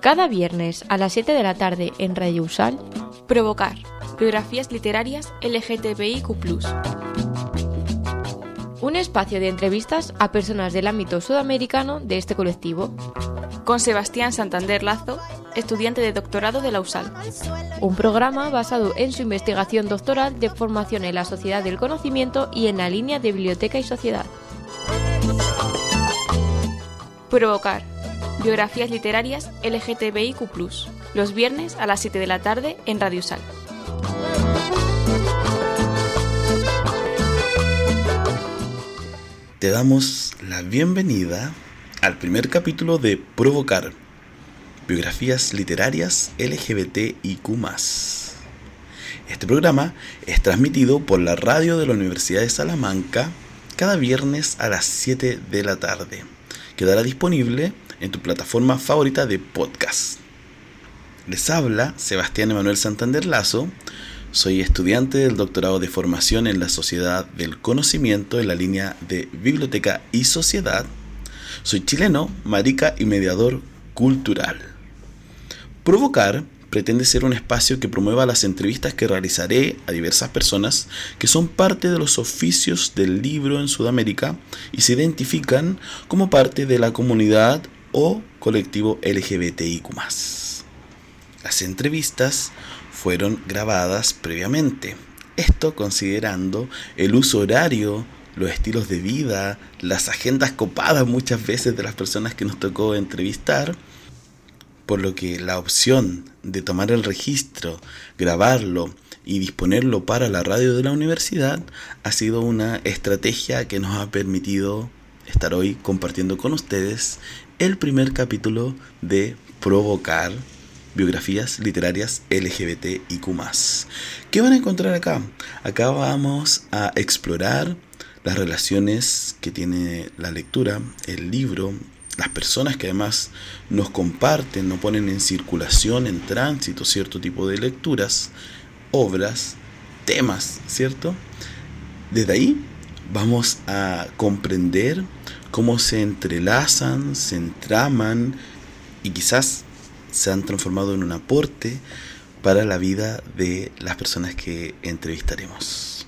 Cada viernes a las 7 de la tarde en Radio Usal, Provocar, biografías literarias LGTBIQ un espacio de entrevistas a personas del ámbito sudamericano de este colectivo. Con Sebastián Santander Lazo, estudiante de doctorado de la USAL. Un programa basado en su investigación doctoral de formación en la sociedad del conocimiento y en la línea de biblioteca y sociedad. Provocar. Biografías literarias LGTBIQ, los viernes a las 7 de la tarde en Radio Sal. te damos la bienvenida al primer capítulo de Provocar, biografías literarias LGBTIQ. Este programa es transmitido por la radio de la Universidad de Salamanca cada viernes a las 7 de la tarde. Quedará disponible en tu plataforma favorita de podcast. Les habla Sebastián Emanuel Santander Lazo soy estudiante del doctorado de formación en la Sociedad del Conocimiento en la línea de Biblioteca y Sociedad. Soy chileno, marica y mediador cultural. Provocar pretende ser un espacio que promueva las entrevistas que realizaré a diversas personas que son parte de los oficios del libro en Sudamérica y se identifican como parte de la comunidad o colectivo LGBTIQ. Las entrevistas fueron grabadas previamente. Esto considerando el uso horario, los estilos de vida, las agendas copadas muchas veces de las personas que nos tocó entrevistar, por lo que la opción de tomar el registro, grabarlo y disponerlo para la radio de la universidad ha sido una estrategia que nos ha permitido estar hoy compartiendo con ustedes el primer capítulo de Provocar biografías literarias LGBT y Q. ¿Qué van a encontrar acá? Acá vamos a explorar las relaciones que tiene la lectura, el libro, las personas que además nos comparten, nos ponen en circulación, en tránsito cierto tipo de lecturas, obras, temas, ¿cierto? Desde ahí vamos a comprender cómo se entrelazan, se entraman y quizás se han transformado en un aporte para la vida de las personas que entrevistaremos.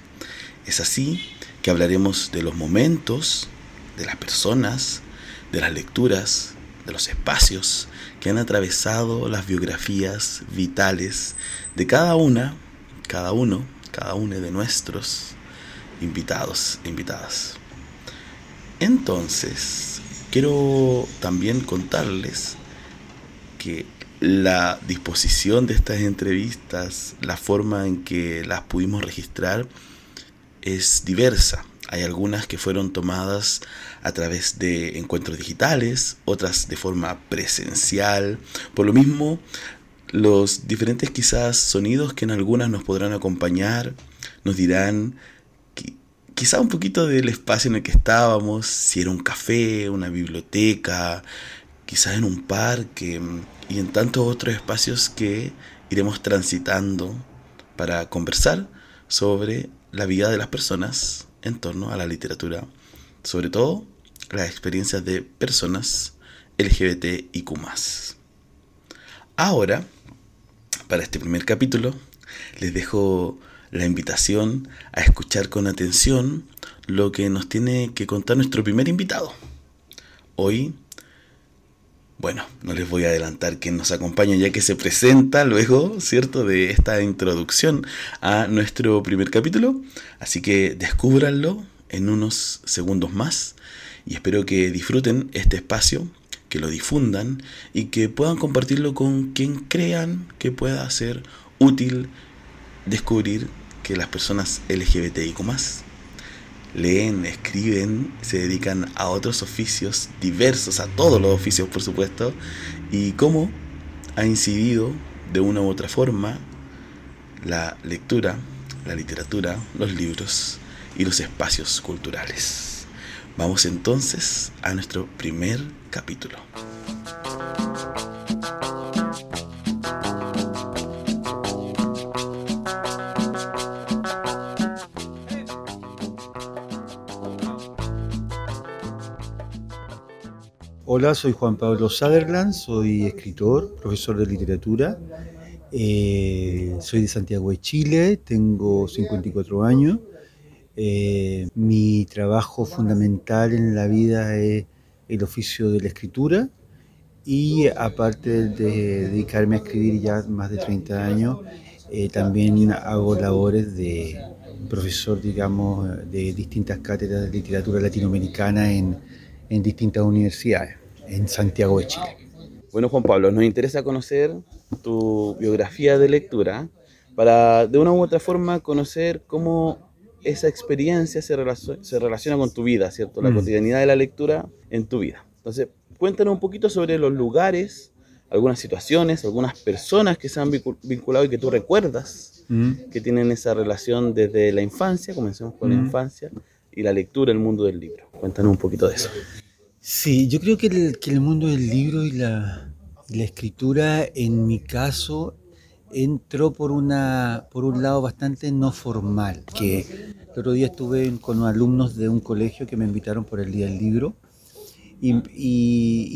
Es así que hablaremos de los momentos, de las personas, de las lecturas, de los espacios que han atravesado las biografías vitales de cada una, cada uno, cada uno de nuestros invitados e invitadas. Entonces, quiero también contarles que la disposición de estas entrevistas, la forma en que las pudimos registrar es diversa. Hay algunas que fueron tomadas a través de encuentros digitales, otras de forma presencial. Por lo mismo, los diferentes quizás sonidos que en algunas nos podrán acompañar nos dirán quizá un poquito del espacio en el que estábamos, si era un café, una biblioteca, quizás en un parque y en tantos otros espacios que iremos transitando para conversar sobre la vida de las personas en torno a la literatura, sobre todo las experiencias de personas LGBT y Q. Ahora, para este primer capítulo, les dejo la invitación a escuchar con atención lo que nos tiene que contar nuestro primer invitado. Hoy bueno, no les voy a adelantar quién nos acompaña ya que se presenta luego, ¿cierto?, de esta introducción a nuestro primer capítulo. Así que descúbranlo en unos segundos más y espero que disfruten este espacio, que lo difundan y que puedan compartirlo con quien crean que pueda ser útil descubrir que las personas LGBTIQ leen, escriben, se dedican a otros oficios diversos, a todos los oficios por supuesto, y cómo ha incidido de una u otra forma la lectura, la literatura, los libros y los espacios culturales. Vamos entonces a nuestro primer capítulo. Hola, soy Juan Pablo Sutherland, soy escritor, profesor de literatura. Eh, soy de Santiago de Chile, tengo 54 años. Eh, mi trabajo fundamental en la vida es el oficio de la escritura y aparte de dedicarme a escribir ya más de 30 años, eh, también hago labores de profesor, digamos, de distintas cátedras de literatura latinoamericana en, en distintas universidades en Santiago de Chile. Bueno, Juan Pablo, nos interesa conocer tu biografía de lectura para de una u otra forma conocer cómo esa experiencia se, se relaciona con tu vida, ¿cierto? La mm. cotidianidad de la lectura en tu vida. Entonces, cuéntanos un poquito sobre los lugares, algunas situaciones, algunas personas que se han vinculado y que tú recuerdas mm. que tienen esa relación desde la infancia, comencemos con la mm. infancia, y la lectura, el mundo del libro. Cuéntanos un poquito de eso. Sí, yo creo que el, que el mundo del libro y la, la escritura, en mi caso, entró por, una, por un lado bastante no formal, que el otro día estuve con alumnos de un colegio que me invitaron por el Día del Libro y,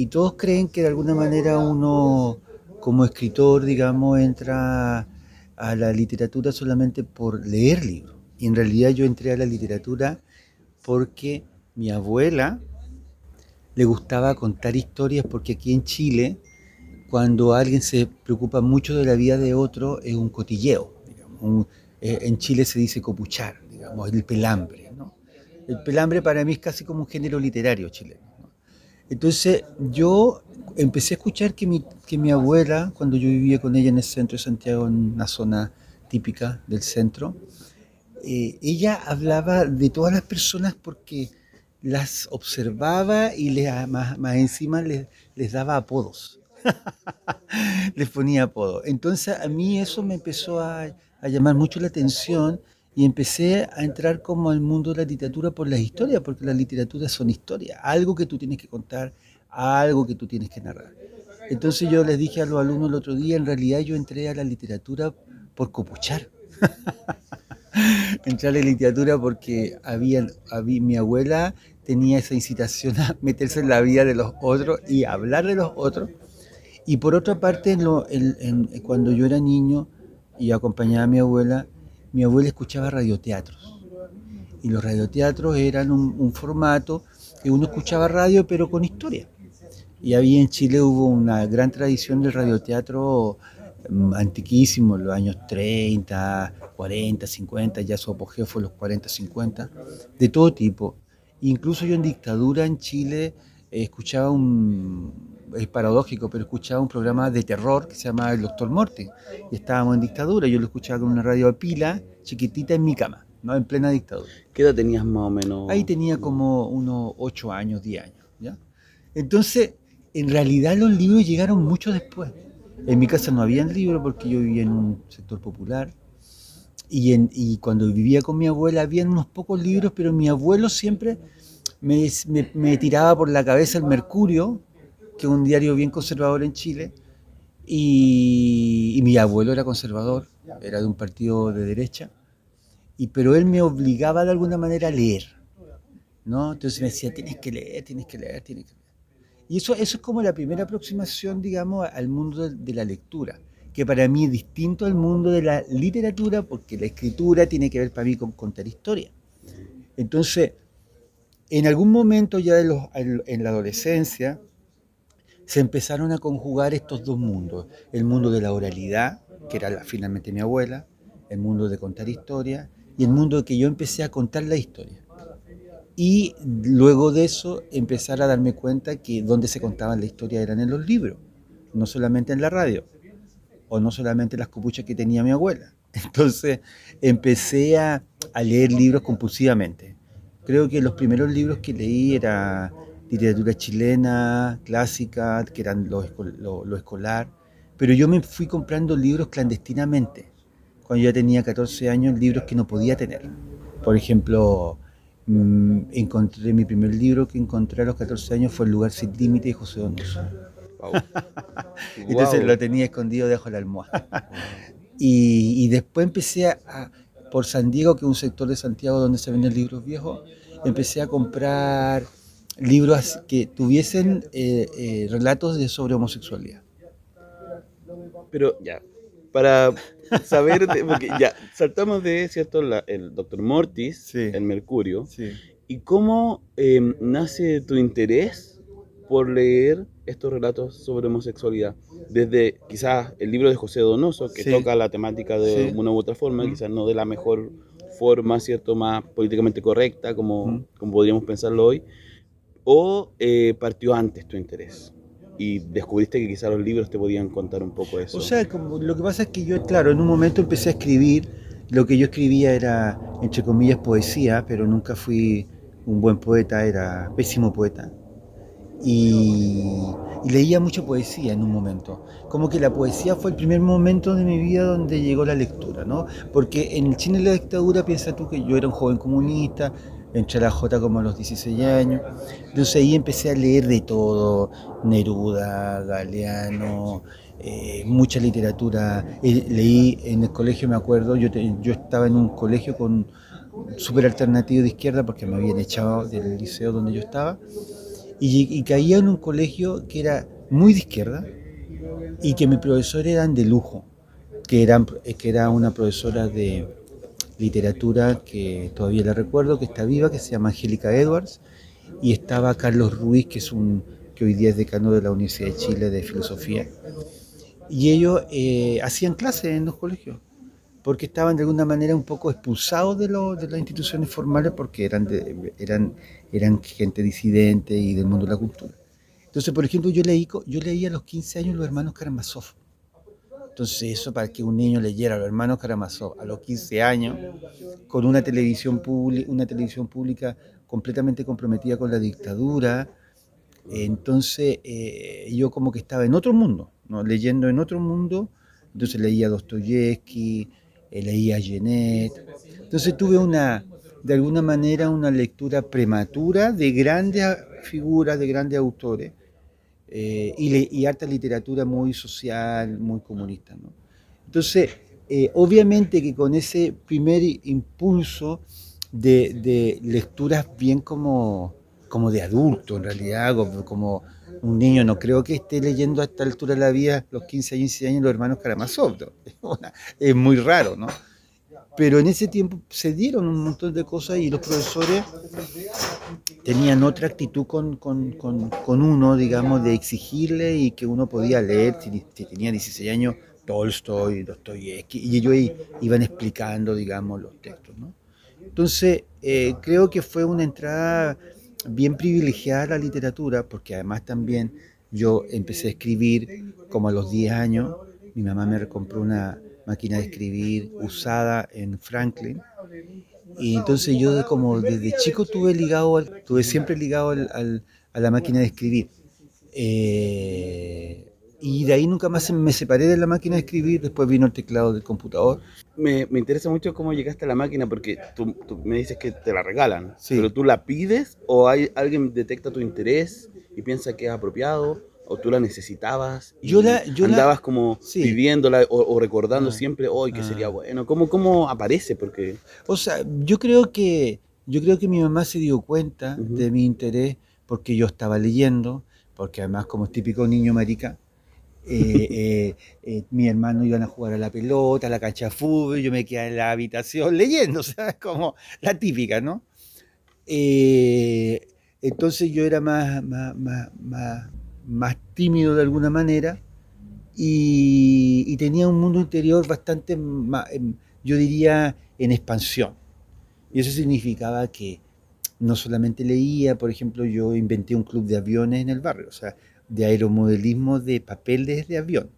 y, todos creen que de alguna manera uno como escritor, digamos, entra a la literatura solamente por leer libros. Y en realidad yo entré a la literatura porque mi abuela le gustaba contar historias porque aquí en Chile cuando alguien se preocupa mucho de la vida de otro, es un cotilleo. Eh, en Chile se dice copuchar, digamos, el pelambre. El pelambre para mí es casi como un género literario chileno. Entonces yo empecé a escuchar que mi, que mi abuela, cuando yo vivía con ella en el centro de Santiago, en una zona típica del centro, eh, ella hablaba de todas las personas porque las observaba y les, más, encima les, les daba apodos. Les ponía apodo. Entonces a mí eso me empezó a, llamar mucho la atención y empecé a entrar como al mundo de la literatura por las historias, porque las literaturas son historias, algo que tú tienes que contar, algo que tú tienes que narrar. Entonces yo les dije a los alumnos el otro día, en realidad yo entré a la literatura por copuchar. entré a la literatura porque había, había, mi abuela tenía esa incitación a meterse en la vida de los otros y hablar de los otros. Y por otra parte, cuando yo era niño y acompañaba a mi abuela, mi abuela escuchaba radioteatros. Y los radioteatros eran un, formato que uno escuchaba radio pero con historia. Y había en Chile hubo una gran tradición del radioteatro mm, antiquísimo, en los años 30, 40, 50, ya su apogeo fue los 40, 50, de todo tipo. Incluso yo en dictadura en Chile eh, escuchaba un, es paradójico, pero escuchaba un programa de terror que se llamaba El Doctor Morte. Y estábamos en dictadura, yo lo escuchaba con una radio a pila, chiquitita en mi cama, ¿no? en plena dictadura. ¿Qué edad tenías más o menos? Ahí tenía como unos 8 años, 10 años. ¿ya? Entonces, en realidad los libros llegaron mucho después. En mi casa no había libros porque yo vivía en un sector popular. Y, en, y cuando vivía con mi abuela había unos pocos libros, pero mi abuelo siempre me, me, me tiraba por la cabeza el Mercurio, que es un diario bien conservador en Chile, y, mi abuelo era conservador, era de un partido de derecha, y, pero él me obligaba de alguna manera a leer, ¿no? Entonces me decía, tienes que leer, tienes que leer, tienes que leer. Y eso, eso es como la primera aproximación, digamos, al mundo de, la lectura, que para mí es distinto al mundo de la literatura, porque la escritura tiene que ver para mí con contar historia. Entonces, en algún momento ya los, en la adolescencia, se empezaron a conjugar estos dos mundos, el mundo de la oralidad, que era finalmente mi abuela, el mundo de contar historias, y el mundo de que yo empecé a contar la historia. Y luego de eso empezar a darme cuenta que donde se contaban la historia eran en los libros, no solamente en la radio, o no solamente las copuchas que tenía mi abuela. Entonces empecé a, a leer libros compulsivamente. Creo que los primeros libros que leí era literatura chilena, clásica, que eran lo, escolar, pero yo me fui comprando libros clandestinamente, cuando ya tenía 14 años, libros que no podía tener. Por ejemplo, mm, encontré mi primer libro que encontré a los 14 años fue El lugar sin límite de José Donoso. Entonces lo tenía escondido debajo de la almohada. y, y, después empecé a, por San Diego, que es un sector de Santiago donde se venden libros viejos, empecé a comprar libros que tuviesen eh, eh, relatos de sobre homosexualidad. Pero ya, para saber, porque ya, saltamos de, ¿cierto? el doctor Mortis, el Mercurio, y cómo em, nace tu interés por leer estos relatos sobre homosexualidad. Desde quizás el libro de José Donoso, que toca la temática de una u otra forma, quizás no de la mejor forma, ¿cierto? Más políticamente correcta, como, como podríamos pensarlo hoy. ¿O eh, partió antes tu interés? y descubriste que quizás los libros te podían contar un poco eso. O sea, como, lo que pasa es que yo, claro, en un momento empecé a escribir, lo que yo escribía era, entre comillas, poesía, pero nunca fui un buen poeta, era pésimo poeta. Y, y, leía mucha poesía en un momento. Como que la poesía fue el primer momento de mi vida donde llegó la lectura, ¿no? Porque en el Chile de la dictadura, piensa tú que yo era un joven comunista, entré a la J como a los 16 años. Entonces ahí empecé a leer de todo, Neruda, Galeano, eh, mucha literatura. Eh, leí en el colegio, me acuerdo, yo, yo estaba en un colegio con súper alternativo de izquierda porque me habían echado del liceo donde yo estaba. Y, y caía en un colegio que era muy de izquierda y que mis profesores eran de lujo, que, eran, que era una profesora de literatura que todavía la recuerdo, que está viva, que se llama Angélica Edwards, y estaba Carlos Ruiz, que es un que hoy día es decano de la Universidad de Chile de Filosofía. Y ellos eh, hacían clases en los colegios, porque estaban de alguna manera un poco expulsados de, de las instituciones formales, porque eran, eran, eran gente disidente y del mundo de la cultura. Entonces, por ejemplo, yo leí, yo leí a los 15 años Los Hermanos Karamazov entonces eso para que un niño leyera a los hermanos Karamazov a los 15 años, con una televisión, una televisión pública completamente comprometida con la dictadura, entonces eh, yo como que estaba en otro mundo, ¿no? leyendo en otro mundo, entonces leía Dostoyevsky, eh, leía Genet, entonces tuve una, de alguna manera una lectura prematura de grandes figuras, de grandes autores, eh, y, y, harta literatura muy social, muy comunista. ¿no? Entonces, eh, obviamente que con ese primer impulso de, lecturas bien como, como de adulto, en realidad, como, un niño, no creo que esté leyendo a esta altura de la vida, los 15 años, 15 años, los hermanos Karamazov. Es muy raro, ¿no? Pero en ese tiempo se dieron un montón de cosas y los profesores tenían otra actitud con, uno, digamos, de exigirle y que uno podía leer, si, tenía 16 años, Tolstoy, Dostoyevsky, y ellos iban explicando, digamos, los textos. ¿no? Entonces, eh, creo que fue una entrada bien privilegiada a la literatura, porque además también yo empecé a escribir como a los 10 años, mi mamá me compró una máquina de escribir usada en Franklin. Y entonces yo como desde chico tuve ligado, tuve siempre ligado al, a la máquina de escribir. Eh, y de ahí nunca más me separé de la máquina de escribir, después vino el teclado del computador. Me, me interesa mucho cómo llegaste a la máquina, porque tú, tú, me dices que te la regalan, pero tú la pides o hay, alguien detecta tu interés y piensa que es apropiado o tú la necesitabas y yo la, andabas como viviéndola o, recordando ah. siempre hoy que sería ah. bueno ¿Cómo, cómo aparece porque o sea yo creo que yo creo que mi mamá se dio cuenta de mi interés porque yo estaba leyendo porque además como es típico niño marica eh, eh, eh, mi hermano iban a jugar a la pelota, a la cancha de fútbol, yo me quedaba en la habitación leyendo, o sea, como la típica, ¿no? entonces yo era más, más, más más tímido de alguna manera y, tenía un mundo interior bastante, em, yo diría, en expansión. Y eso significaba que no solamente leía, por ejemplo, yo inventé un club de aviones en el barrio, o sea, de aeromodelismo de papel desde avión.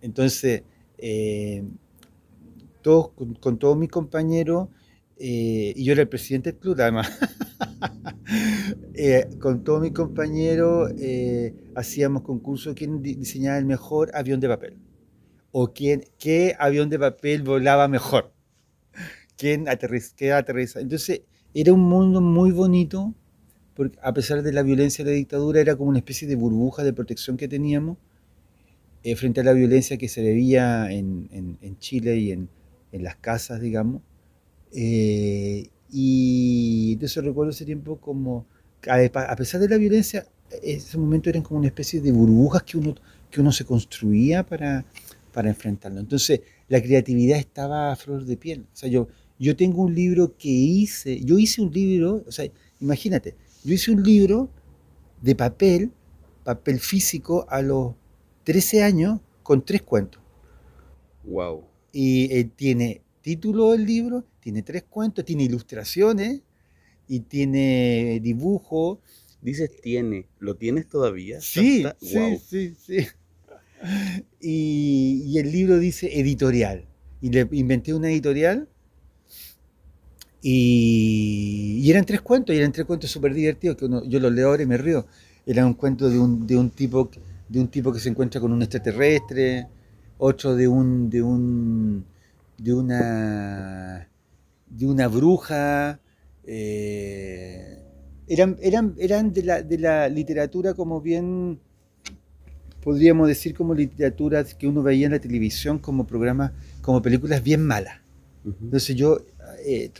Entonces, eh, todos, con, todos mis compañeros, eh, y yo era el presidente del club además, Eh, con todos mis compañeros eh, hacíamos concursos quién diseñaba el mejor avión de papel o quién, qué avión de papel volaba mejor, quién aterriza, qué aterriza. Entonces era un mundo muy bonito, porque a pesar de la violencia de la dictadura era como una especie de burbuja de protección que teníamos eh, frente a la violencia que se veía en, en, Chile y en, en, las casas, digamos. Y entonces recuerdo ese tiempo como a pesar de la violencia, ese momento eran como una especie de burbujas que uno, que uno se construía para, para enfrentarlo. Entonces, la creatividad estaba a flor de piel. O sea, yo, yo tengo un libro que hice, yo hice un libro, o sea, imagínate, yo hice un libro de papel, papel físico, a los 13 años con tres cuentos. Wow. Y eh, tiene título del libro, tiene tres cuentos, tiene ilustraciones y tiene dibujo. Dices tiene, ¿lo tienes todavía? Sí, sí, sí, sí. Y, el libro dice editorial. Y le inventé una editorial y, eran tres cuentos, y eran tres cuentos súper divertidos, que yo los leo ahora y me río. Era un cuento de un, de un, tipo, de un tipo que se encuentra con un extraterrestre, otro de un, de un, de una, de una bruja. Eh, eran, eran, eran de, la, de la literatura como bien podríamos decir como literatura que uno veía en la televisión como programas, como películas bien malas. Entonces yo eh,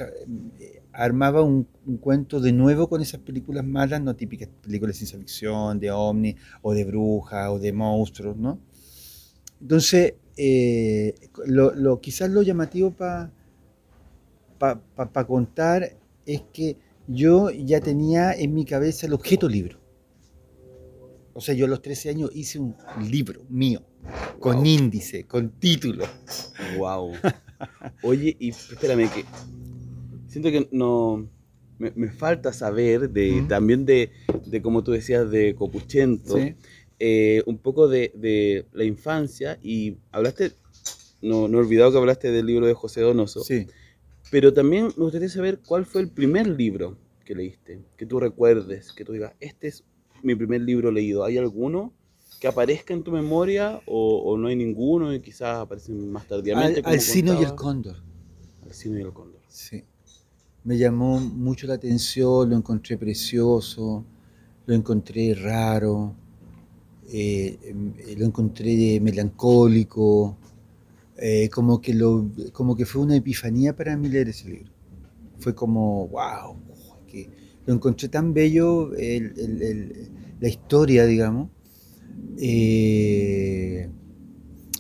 eh, armaba un, cuento de nuevo con esas películas malas, no típicas películas de ciencia ficción, de ovni, o de brujas, o de monstruos, ¿no? Entonces, eh, lo, quizás lo llamativo para pa, contar es que yo ya tenía en mi cabeza el objeto libro. O sea, yo a los 13 años hice un libro mío, con índice, con título. Wow. Oye, y espérame, que siento que no. Me, falta saber de, también de, de, como tú decías, de Copuchento, eh, un poco de, la infancia y hablaste, no, no he olvidado que hablaste del libro de José Donoso, sí. pero también me gustaría saber cuál fue el primer libro que leíste, que tú recuerdes, que tú digas, este es mi primer libro leído. ¿Hay alguno que aparezca en tu memoria o, no hay ninguno y quizás aparecen más tardíamente? Al, Sino y el Cóndor. Al Sino y el Cóndor. Sí. Me llamó mucho la atención, lo encontré precioso, lo encontré raro, eh, lo encontré melancólico, eh, como, que como que fue una epifanía para mí leer ese libro. Fue como, wow, que lo encontré tan bello la historia, digamos. Eh,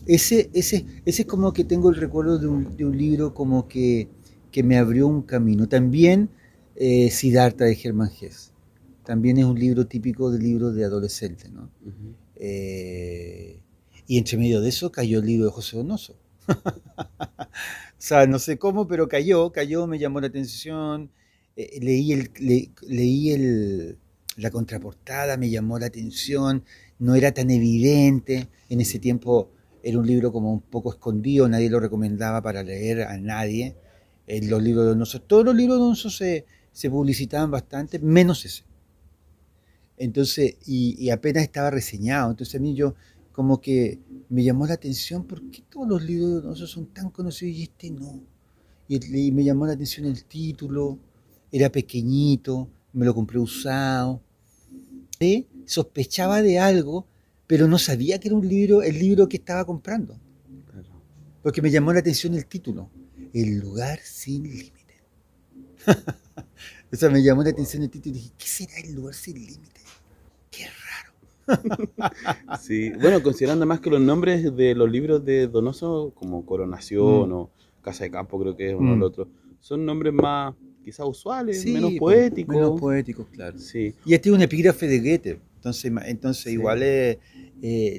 ese, ese, ese es como que tengo el recuerdo de un, libro como que, me abrió un camino. También eh, Siddhartha de Germán Hesse. También es un libro típico de libros de adolescente. ¿no? Eh, y entre medio de eso cayó el libro de José Donoso. o sea, no sé cómo, pero cayó, cayó, me llamó la atención. Eh, leí, el, leí el, la contraportada, me llamó la atención, no era tan evidente, en ese tiempo era un libro como un poco escondido, nadie lo recomendaba para leer a nadie. Eh, los libros de Donoso, todos los libros de Donoso se, se publicitaban bastante, menos ese. Entonces, y, apenas estaba reseñado, entonces a mí yo como que me llamó la atención, ¿por qué todos los libros de Donoso son tan conocidos y este no? Y, y me llamó la atención el título, era pequeñito, me lo compré usado. ¿sí? Sospechaba de algo, pero no sabía que era un libro, el libro que estaba comprando. Porque me llamó la atención el título, El lugar sin límite. o sea, me llamó la atención el título y dije, ¿qué será el lugar sin límite? Sí, bueno, considerando más que los nombres de los libros de Donoso, como Coronación mm. o Casa de Campo, creo que es uno mm. otro, son nombres más quizás usuales, menos poéticos. Menos poéticos, claro. Sí. Y este es un epígrafe de Goethe, entonces, entonces igual eh,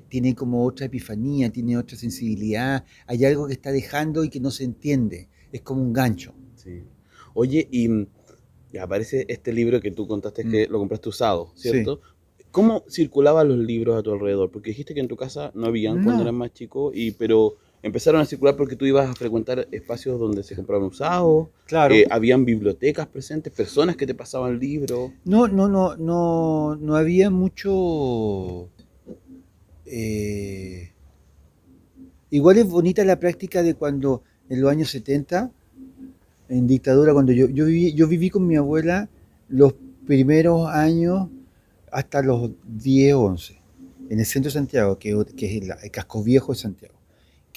tiene como otra epifanía, tiene otra sensibilidad, hay algo que está dejando y que no se entiende, es como un gancho. Sí. Oye, y aparece este libro que tú contaste que mm. lo compraste usado, ¿cierto? ¿Cómo circulaban los libros a tu alrededor? Porque dijiste que en tu casa no habían cuando eras más chico, y, pero empezaron a circular porque tú ibas a frecuentar espacios donde se compraban usados. Claro. Eh, habían bibliotecas presentes, personas que te pasaban libros. No, no, no, no, no había mucho. Eh, igual es bonita la práctica de cuando en los años 70, en dictadura, cuando yo, yo, viví, yo viví con mi abuela los primeros años hasta los 10 o 11, en el centro de Santiago, que, que es el casco viejo de Santiago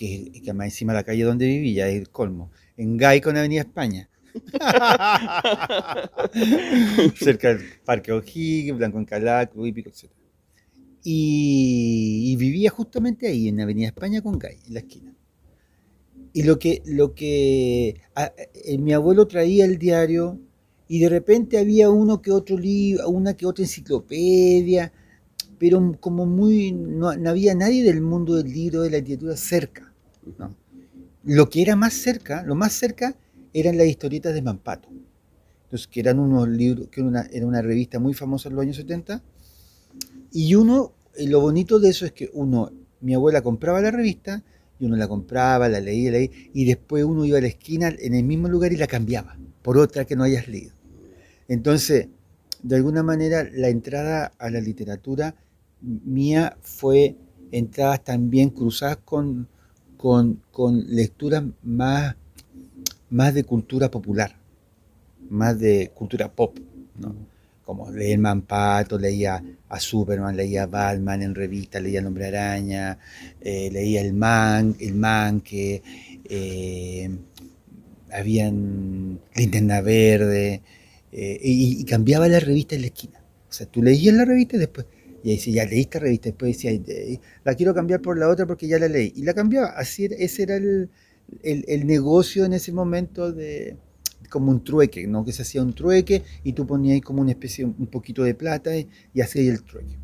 que, que más encima de la calle donde vivía, es el colmo, en Gai con Avenida España. cerca del Parque O'Higgins, Blanco Encalá, Hípico, etc. Y, y vivía justamente ahí, en Avenida España con Gay, en la esquina. Y lo que, lo que eh, mi abuelo traía el diario y de repente había uno que otro libro, una que otra enciclopedia, pero como muy, no, había nadie del mundo del libro, de la literatura cerca. Lo que era más cerca, lo más cerca eran las historietas de Mampato. Entonces, que eran unos libros, que era una, era una revista muy famosa en los años 70. Y uno, eh, lo bonito de eso es que uno, mi abuela compraba la revista, y uno la compraba, la leía, leía, y después uno iba a la esquina en el mismo lugar y la cambiaba por otra que no hayas leído. Entonces, de alguna manera, la entrada a la literatura mía fue entradas también cruzadas con, con, con lecturas más, más de cultura popular, más de cultura pop, ¿no? Como leer Mampato, leía a Superman, leía a Batman en revista, leía El Hombre Araña, eh, leía El Man, El Man, que eh, habían Verde, eh, y, cambiaba la revista en la esquina. O sea, tú leías la revista y después, y ahí decía, ya leíste la revista, después decía, "Eh, la quiero cambiar por la otra porque ya la leí. Y la cambiaba, así era- ese era el, el- negocio en ese momento de como un trueque, ¿no? Que se hacía un trueque y tú ponías ahí como una especie, un poquito de plata y, y hacías el trueque.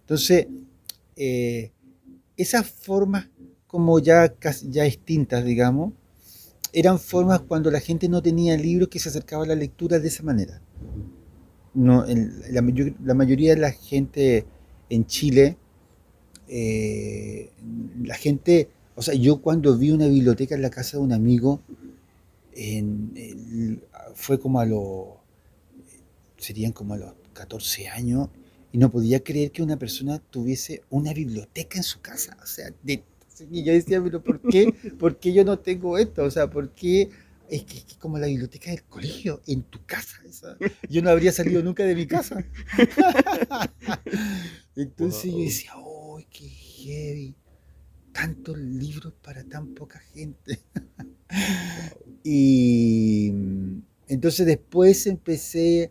Entonces, eh, esas formas como ya, ya extintas, digamos, eran formas cuando la gente no tenía libros que se acercaba a la lectura de esa manera. No, la, mayo- la mayoría de la gente en Chile, eh, la gente, o sea, yo cuando vi una biblioteca en la casa de un amigo, fue como a los, serían como a los 14 años, y no podía creer que una persona tuviese una biblioteca en su casa. O sea, de- y yo decía, pero ¿por qué? ¿Por qué yo no tengo esto? O sea, ¿por qué? Es que, es que como la biblioteca del colegio, en tu casa. esa- Yo no habría salido nunca de mi casa. Entonces yo decía, ¡oh, qué heavy! Tantos libros para tan poca gente. Y mm, entonces después empecé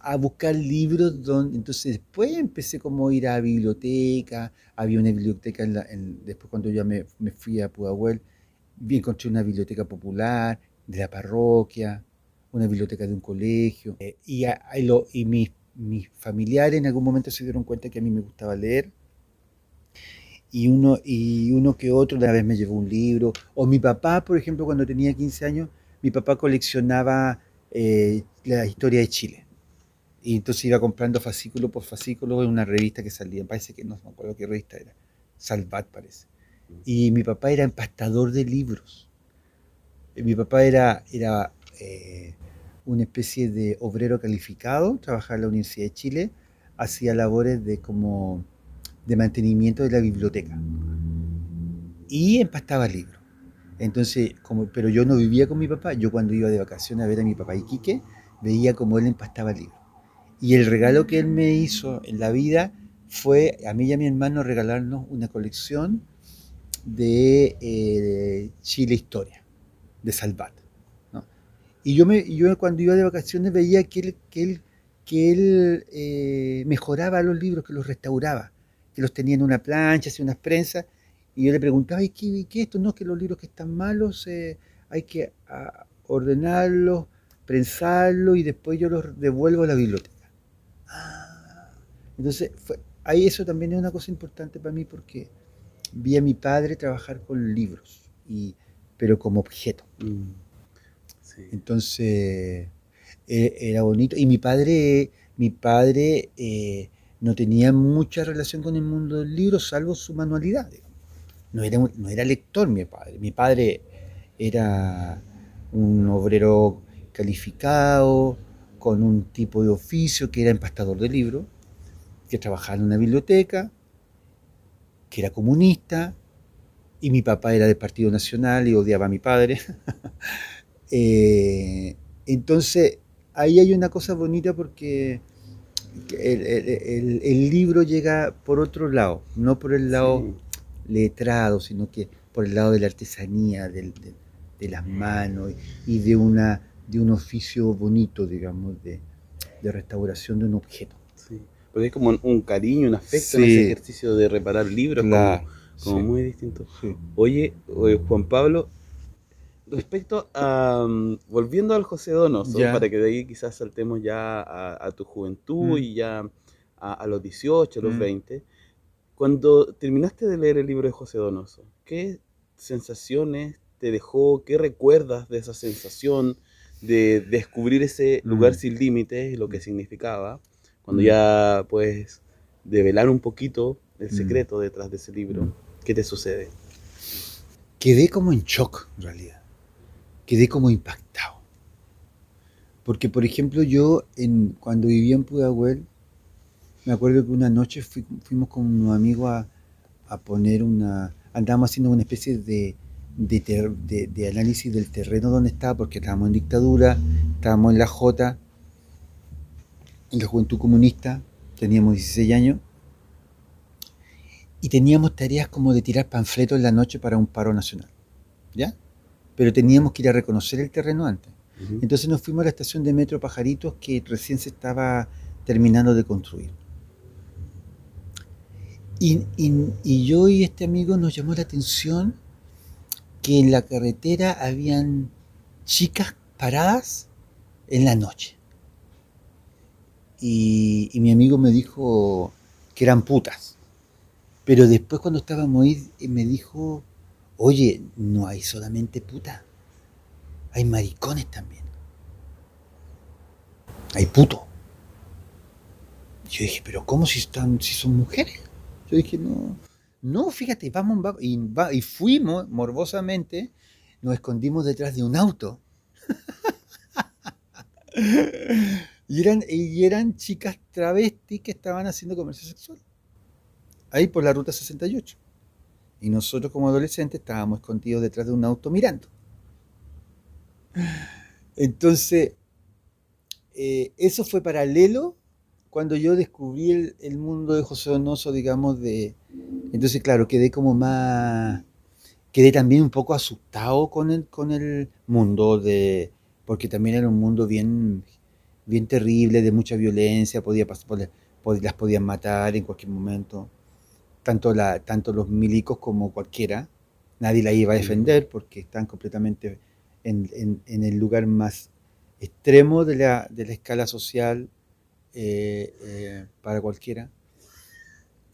a buscar libros donde, entonces después empecé como a ir a biblioteca, había una biblioteca, en la- en- después cuando yo me, me fui a Pudahuel, encontré una biblioteca popular de la parroquia, una biblioteca de un colegio, eh, y, a- y lo- y mis, mis familiares en algún momento se dieron cuenta que a mí me gustaba leer, y uno, y uno que otro una vez me llevó un libro. O mi papá, por ejemplo, cuando tenía 15 años, mi papá coleccionaba eh, la historia de Chile. Y entonces iba comprando fascículo por fascículo en una revista que salía, parece que no me acuerdo qué revista era, Salvat parece. Y mi papá era empastador de libros. Y mi papá era, era eh, una especie de obrero calificado, trabajaba en la Universidad de Chile, hacía labores de como de mantenimiento de la biblioteca y empastaba libros. Entonces, como, pero yo no vivía con mi papá, yo cuando iba de vacaciones a ver a mi papá Iquique, veía como él empastaba libros. Y el regalo que él me hizo en la vida fue a mí y a mi hermano regalarnos una colección de eh, Chile Historia, de Salvat. ¿no? Y yo, me, cuando iba de vacaciones veía que él, que él, eh, mejoraba los libros, que los restauraba, que los tenía en una plancha, hacía unas prensas, y yo le preguntaba, ¿y qué, qué es esto? No, que los libros que están malos eh, hay que ah, ordenarlos, prensarlos y después yo los devuelvo a la biblioteca. Ah, entonces, fue, ahí eso también es una cosa importante para mí porque vi a mi padre trabajar con libros, y, pero como objeto. Mm. Sí. Entonces, eh, era bonito. Y mi padre, mi padre eh, no tenía mucha relación con el mundo del libro, salvo su manualidad. No era, no era lector mi padre. Mi padre era un obrero calificado, con un tipo de oficio que era empastador de libros, que trabajaba en una biblioteca, que era comunista, y mi papá era del Partido Nacional y odiaba a mi padre. Eh, entonces, ahí hay una cosa bonita porque el, el- el- el libro llega por otro lado, no por el lado Sí. letrado, sino que por el lado de la artesanía, del- de, de las manos y de una, de un oficio bonito, digamos, de, de restauración de un objeto. Sí. Porque es como un cariño, un afecto Sí. en ese ejercicio de reparar libros, como- Claro, como, sí. muy distinto. Oye, oye, Juan Pablo, respecto a. mm, volviendo al José Donoso, Ya. para que de ahí quizás saltemos ya a, a tu juventud Mm. y ya a, a los 18, a los Mm. 20. Cuando terminaste de leer el libro de José Donoso, ¿qué sensaciones te dejó? ¿Qué recuerdas de esa sensación de descubrir ese lugar Mm. sin límites lo que significaba? Cuando Mm. ya puedes develar un poquito el Mm. secreto detrás de ese libro, ¿qué te sucede? Quedé como en shock, en realidad. Quedé como impactado. Porque, por ejemplo, yo en, cuando vivía en Pudahuel, me acuerdo que una noche fui- fuimos con unos amigos a, a poner una... Andábamos haciendo una especie de, de, ter- de- de análisis del terreno donde estaba, porque estábamos en dictadura, estábamos en la J, en la Juventud Comunista, teníamos 16 años, y teníamos tareas como de tirar panfletos en la noche para un paro nacional, ¿ya? Pero teníamos que ir a reconocer el terreno antes. Entonces nos fuimos a la estación de metro Pajaritos que recién se estaba terminando de construir. Y, y- y yo y este amigo nos llamó la atención que en la carretera habían chicas paradas en la noche. Y, mi amigo me dijo que eran putas. Pero después cuando estábamos ahí eh, me dijo, oye, no hay solamente putas, hay maricones también. Hay puto. Yo dije, pero ¿cómo si están, si son mujeres? Yo dije, no, no, fíjate, vamos. Y, va- y fuimos morbosamente, nos escondimos detrás de un auto. y, eran, y eran chicas travestis que estaban haciendo comercio sexual. Ahí por la ruta 68. Y nosotros como adolescentes estábamos escondidos detrás de un auto mirando. Entonces, eh, eso fue paralelo cuando yo descubrí el, el mundo de José Donoso, digamos, de... Entonces, claro, quedé como más... Quedé también un poco asustado con el, con el mundo de... Porque también era un mundo bien, bien terrible, de mucha violencia, podía, pas- pod- pod- las podían matar en cualquier momento. Tanto, la, tanto los milicos como cualquiera. Nadie la iba a defender porque están completamente en, en- en el lugar más extremo de la, de la escala social eh, eh, para cualquiera.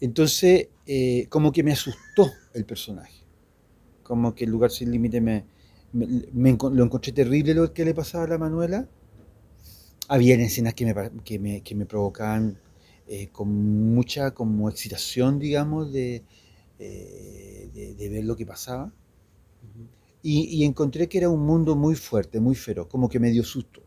Entonces, eh, como que me asustó el personaje. Como que el lugar sin límite me, me- me enco- lo encontré terrible lo que le pasaba a la Manuela. Había escenas que me, que me, que me provocaban con mucha como excitación, digamos, de, de, de ver lo que pasaba. Y, y encontré que era un mundo muy fuerte, muy feroz, como que me dio susto.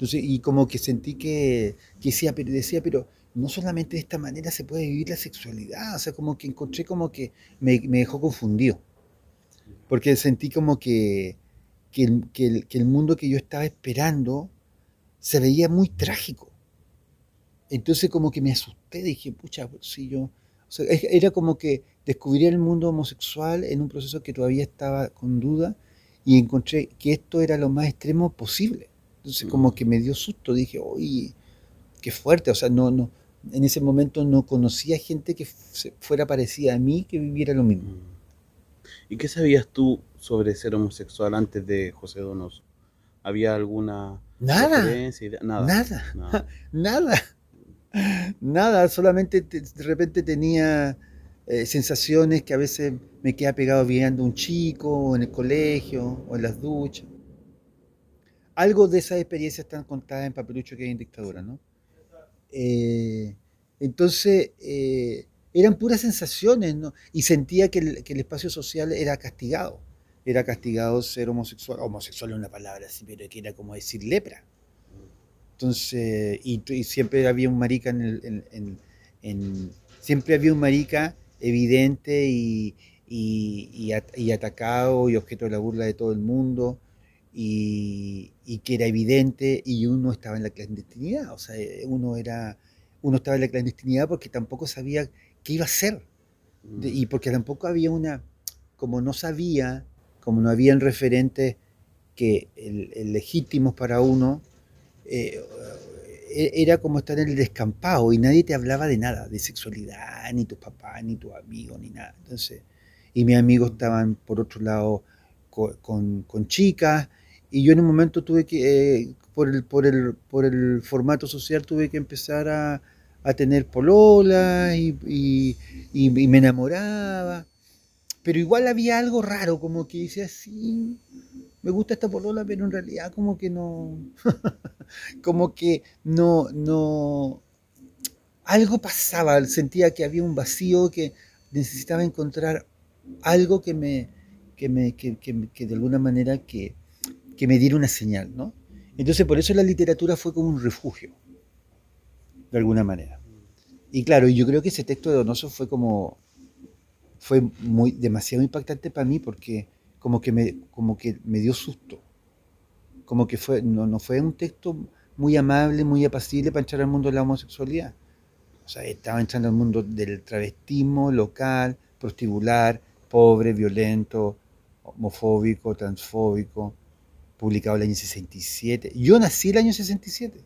Entonces, y como que sentí que, que decía, pero, decía, pero no solamente de esta manera se puede vivir la sexualidad, o sea, como que encontré como que me, dejó confundido. Porque sentí como que, que, el, que el- mundo que yo estaba esperando se veía muy trágico. Entonces como que me asusté, dije, pucha, si yo... o sea, es- era como que descubrí el mundo homosexual en un proceso que todavía estaba con duda y encontré que esto era lo más extremo posible. Entonces como que me dio susto, dije, oye, qué fuerte, o sea, no, no, en ese momento no conocía gente que fuera parecida a mí que viviera lo mismo. ¿Y qué sabías tú sobre ser homosexual antes de José Donoso? ¿Había alguna Nada? Nada. nada, nada. nada, nada, solamente te- de repente tenía eh, sensaciones que a veces me quedaba pegado viendo a un chico, o en el colegio, o en las duchas. Algo de esas experiencias están contadas en Papelucho que hay en dictadura, ¿no? Eh, entonces, eh, eran puras sensaciones, ¿no? Y sentía que el, espacio social era castigado. Era castigado ser homosexual. Homosexual es una palabra así, pero que era como decir lepra. Entonces, y, siempre había un marica en el. siempre había un marica evidente y, y atacado y objeto de la burla de todo el mundo. Y, y que era evidente y uno estaba en la clandestinidad. O sea, uno era. Uno estaba en la clandestinidad porque tampoco sabía qué iba a hacer. De- y porque tampoco había una, como no sabía, como no habían referentes que el, legítimo para uno eh, e, era como estar en el descampado y nadie te hablaba de nada, de sexualidad, ni tus papás, ni tus amigos, ni nada. Entonces, y mis amigos estaban por otro lado con, chicas y yo en un momento tuve que, eh, por, el, por, el, por el formato social, tuve que empezar a, a tener polola y, y, me enamoraba. Pero igual había algo raro, como que decía, sí, me gusta esta polola, pero en realidad como que no, como que no, no, algo pasaba, sentía que había un vacío, que necesitaba encontrar algo que me, que, me, que, que, de alguna manera que, que me diera una señal, ¿no? Entonces por eso la literatura fue como un refugio, de alguna manera. Y claro, yo creo que ese texto de Donoso fue como, fue muy, demasiado impactante para mí porque como que me, como que me dio susto. Como que fue, no, no fue un texto muy amable, muy apacible para entrar al mundo de la homosexualidad. O sea, estaba entrando al mundo del travestismo local, prostibular, pobre, violento, homofóbico, transfóbico, publicado el año 67. Yo nací el año 67.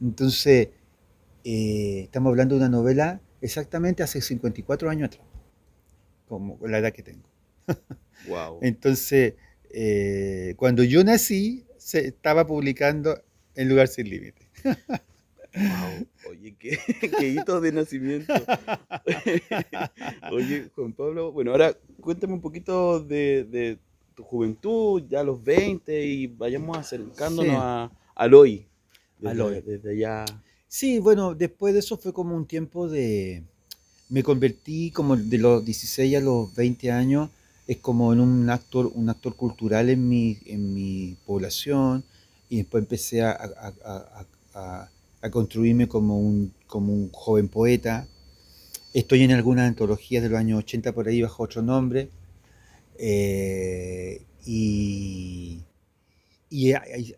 Entonces, eh, estamos hablando de una novela exactamente hace 54 años atrás, como la edad que tengo. Wow. Entonces, eh, cuando yo nací, se estaba publicando En Lugar Sin Límite. Wow. Oye, qué, hito de nacimiento. Oye, Juan Pablo, bueno, ahora cuéntame un poquito de, tu juventud, ya a los 20, y vayamos acercándonos a, al hoy. Desde, desde allá. Sí, bueno, después de eso fue como un tiempo de... Me convertí como de los 16 a los 20 años, es como en un actor, un actor cultural en mi, en mi población, y después empecé a, a, construirme como un, como un joven poeta. Estoy en algunas antologías de los años 80 por ahí bajo otro nombre. Eh, y,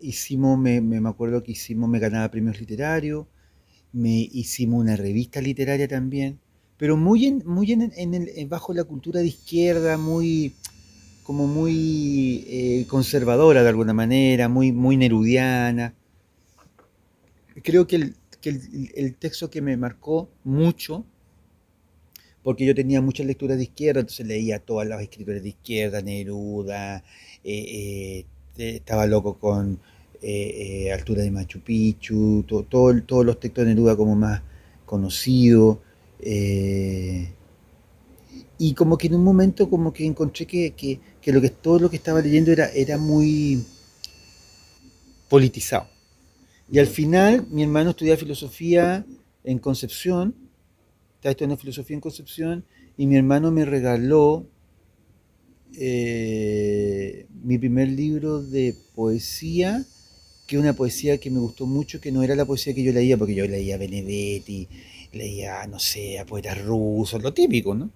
hicimos, me, me, acuerdo que hicimos, me ganaba premios literarios me hicimos una revista literaria también, pero muy, muy en, bajo la cultura de izquierda, muy como muy eh, conservadora de alguna manera, muy, muy nerudiana. Creo que el, texto que me marcó mucho, porque yo tenía muchas lecturas de izquierda, entonces leía todas las escritores de izquierda, Neruda, eh, eh, estaba loco con eh, altura de Machu Picchu, todos los textos de Neruda como más conocidos. Y como que en un momento como que encontré que, lo que todo lo que estaba leyendo era, era muy politizado. Y al final mi hermano estudiaba filosofía en Concepción, estaba estudiando filosofía en Concepción, y mi hermano me regaló mi primer libro de poesía que una poesía que me gustó mucho, que no era la poesía que yo leía, porque yo leía Benedetti, leía, no sé, a poetas rusos, lo típico, ¿no?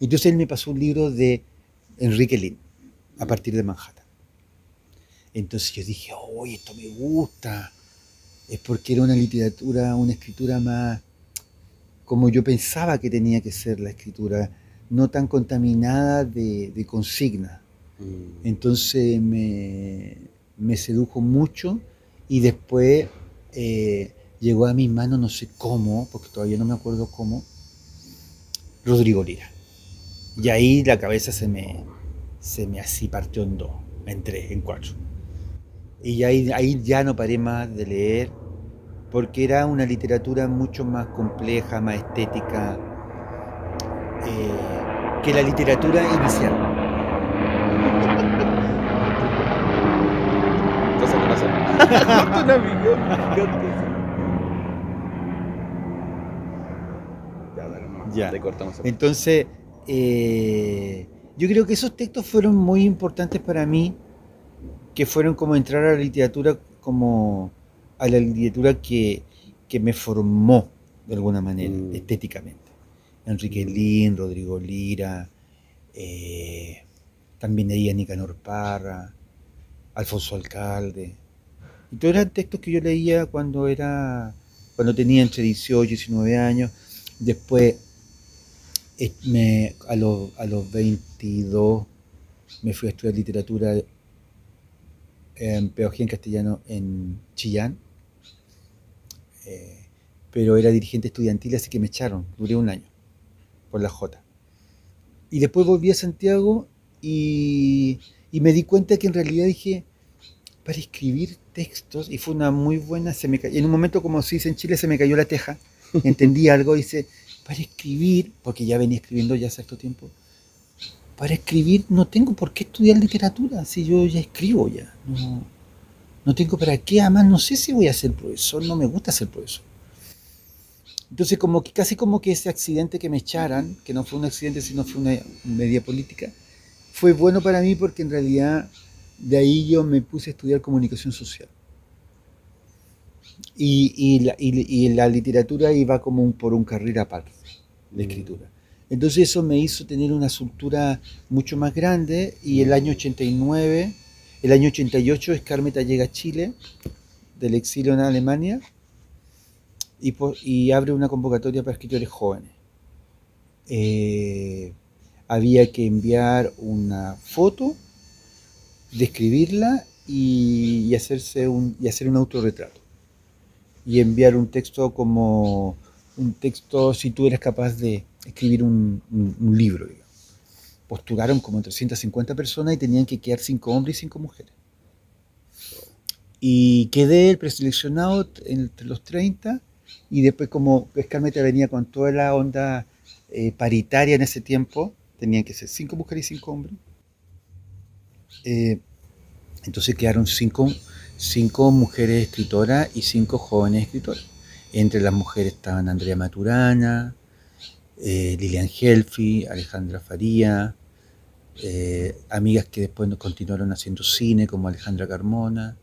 Entonces él me pasó un libro de Enrique Lin, a partir de Manhattan. Entonces yo dije, oh, esto me gusta. Es porque era una literatura, una escritura más como yo pensaba que tenía que ser la escritura, no tan contaminada de, de consigna. Mm. Entonces me, me sedujo mucho y después eh, llegó a mis manos, no sé cómo, porque todavía no me acuerdo cómo, Rodrigo Lira. Y ahí la cabeza se me, se me así partió en dos, en tres, en cuatro. Y ahí, ahí ya no paré más de leer, porque era una literatura mucho más compleja, más estética, eh, que la literatura inicial. ya, Entonces, eh, yo creo que esos textos fueron muy importantes para mí, que fueron como entrar a la literatura, como a la literatura que, me formó de alguna manera, mm. estéticamente. Enrique Lin, Rodrigo Lira, eh, también leía Nicanor Parra, Alfonso Alcalde. Y todos eran textos que yo leía cuando era cuando tenía entre 18 y 19 años. Después, me, a, los, a los 22, me fui a estudiar literatura en pedagogía en castellano en Chillán, eh, pero era dirigente estudiantil, así que me echaron, duré un año por la J. Y después volví a Santiago y, y me di cuenta que en realidad dije, para escribir textos, y fue una muy buena, se me en un momento como se dice en Chile, se me cayó la teja, entendí algo, dice, para escribir, porque ya venía escribiendo ya hace cierto tiempo, para escribir no tengo por qué estudiar literatura, si yo ya escribo ya, no, no tengo para qué, además no sé si voy a ser profesor, no me gusta ser profesor. Entonces como que casi como que ese accidente que me echaran, que no fue un accidente sino fue una media política, fue bueno para mí porque en realidad de ahí yo me puse a estudiar comunicación social. Y, la, literatura iba como por un carril aparte, de mm. escritura. Entonces eso me hizo tener una soltura mucho más grande y el año 89, el año 88 Escarmeta llega a Chile del exilio en Alemania y, y abre una convocatoria para escritores jóvenes. Eh, había que enviar una foto describirla y, hacerse un, y hacer un autorretrato. Y enviar un texto como un texto si tú eres capaz de escribir un, libro. Postularon como 350 personas y tenían que quedar cinco hombres y cinco mujeres. Y quedé el preseleccionado entre los 30 y después como Escarmeta venía con toda la onda eh, paritaria en ese tiempo, tenían que ser cinco mujeres y cinco hombres eh, entonces quedaron cinco, mujeres escritoras y cinco jóvenes escritoras. Entre las mujeres estaban Andrea Maturana, eh, Lilian Helfi, Alejandra Faría, eh, amigas que después continuaron haciendo cine como Alejandra Carmona,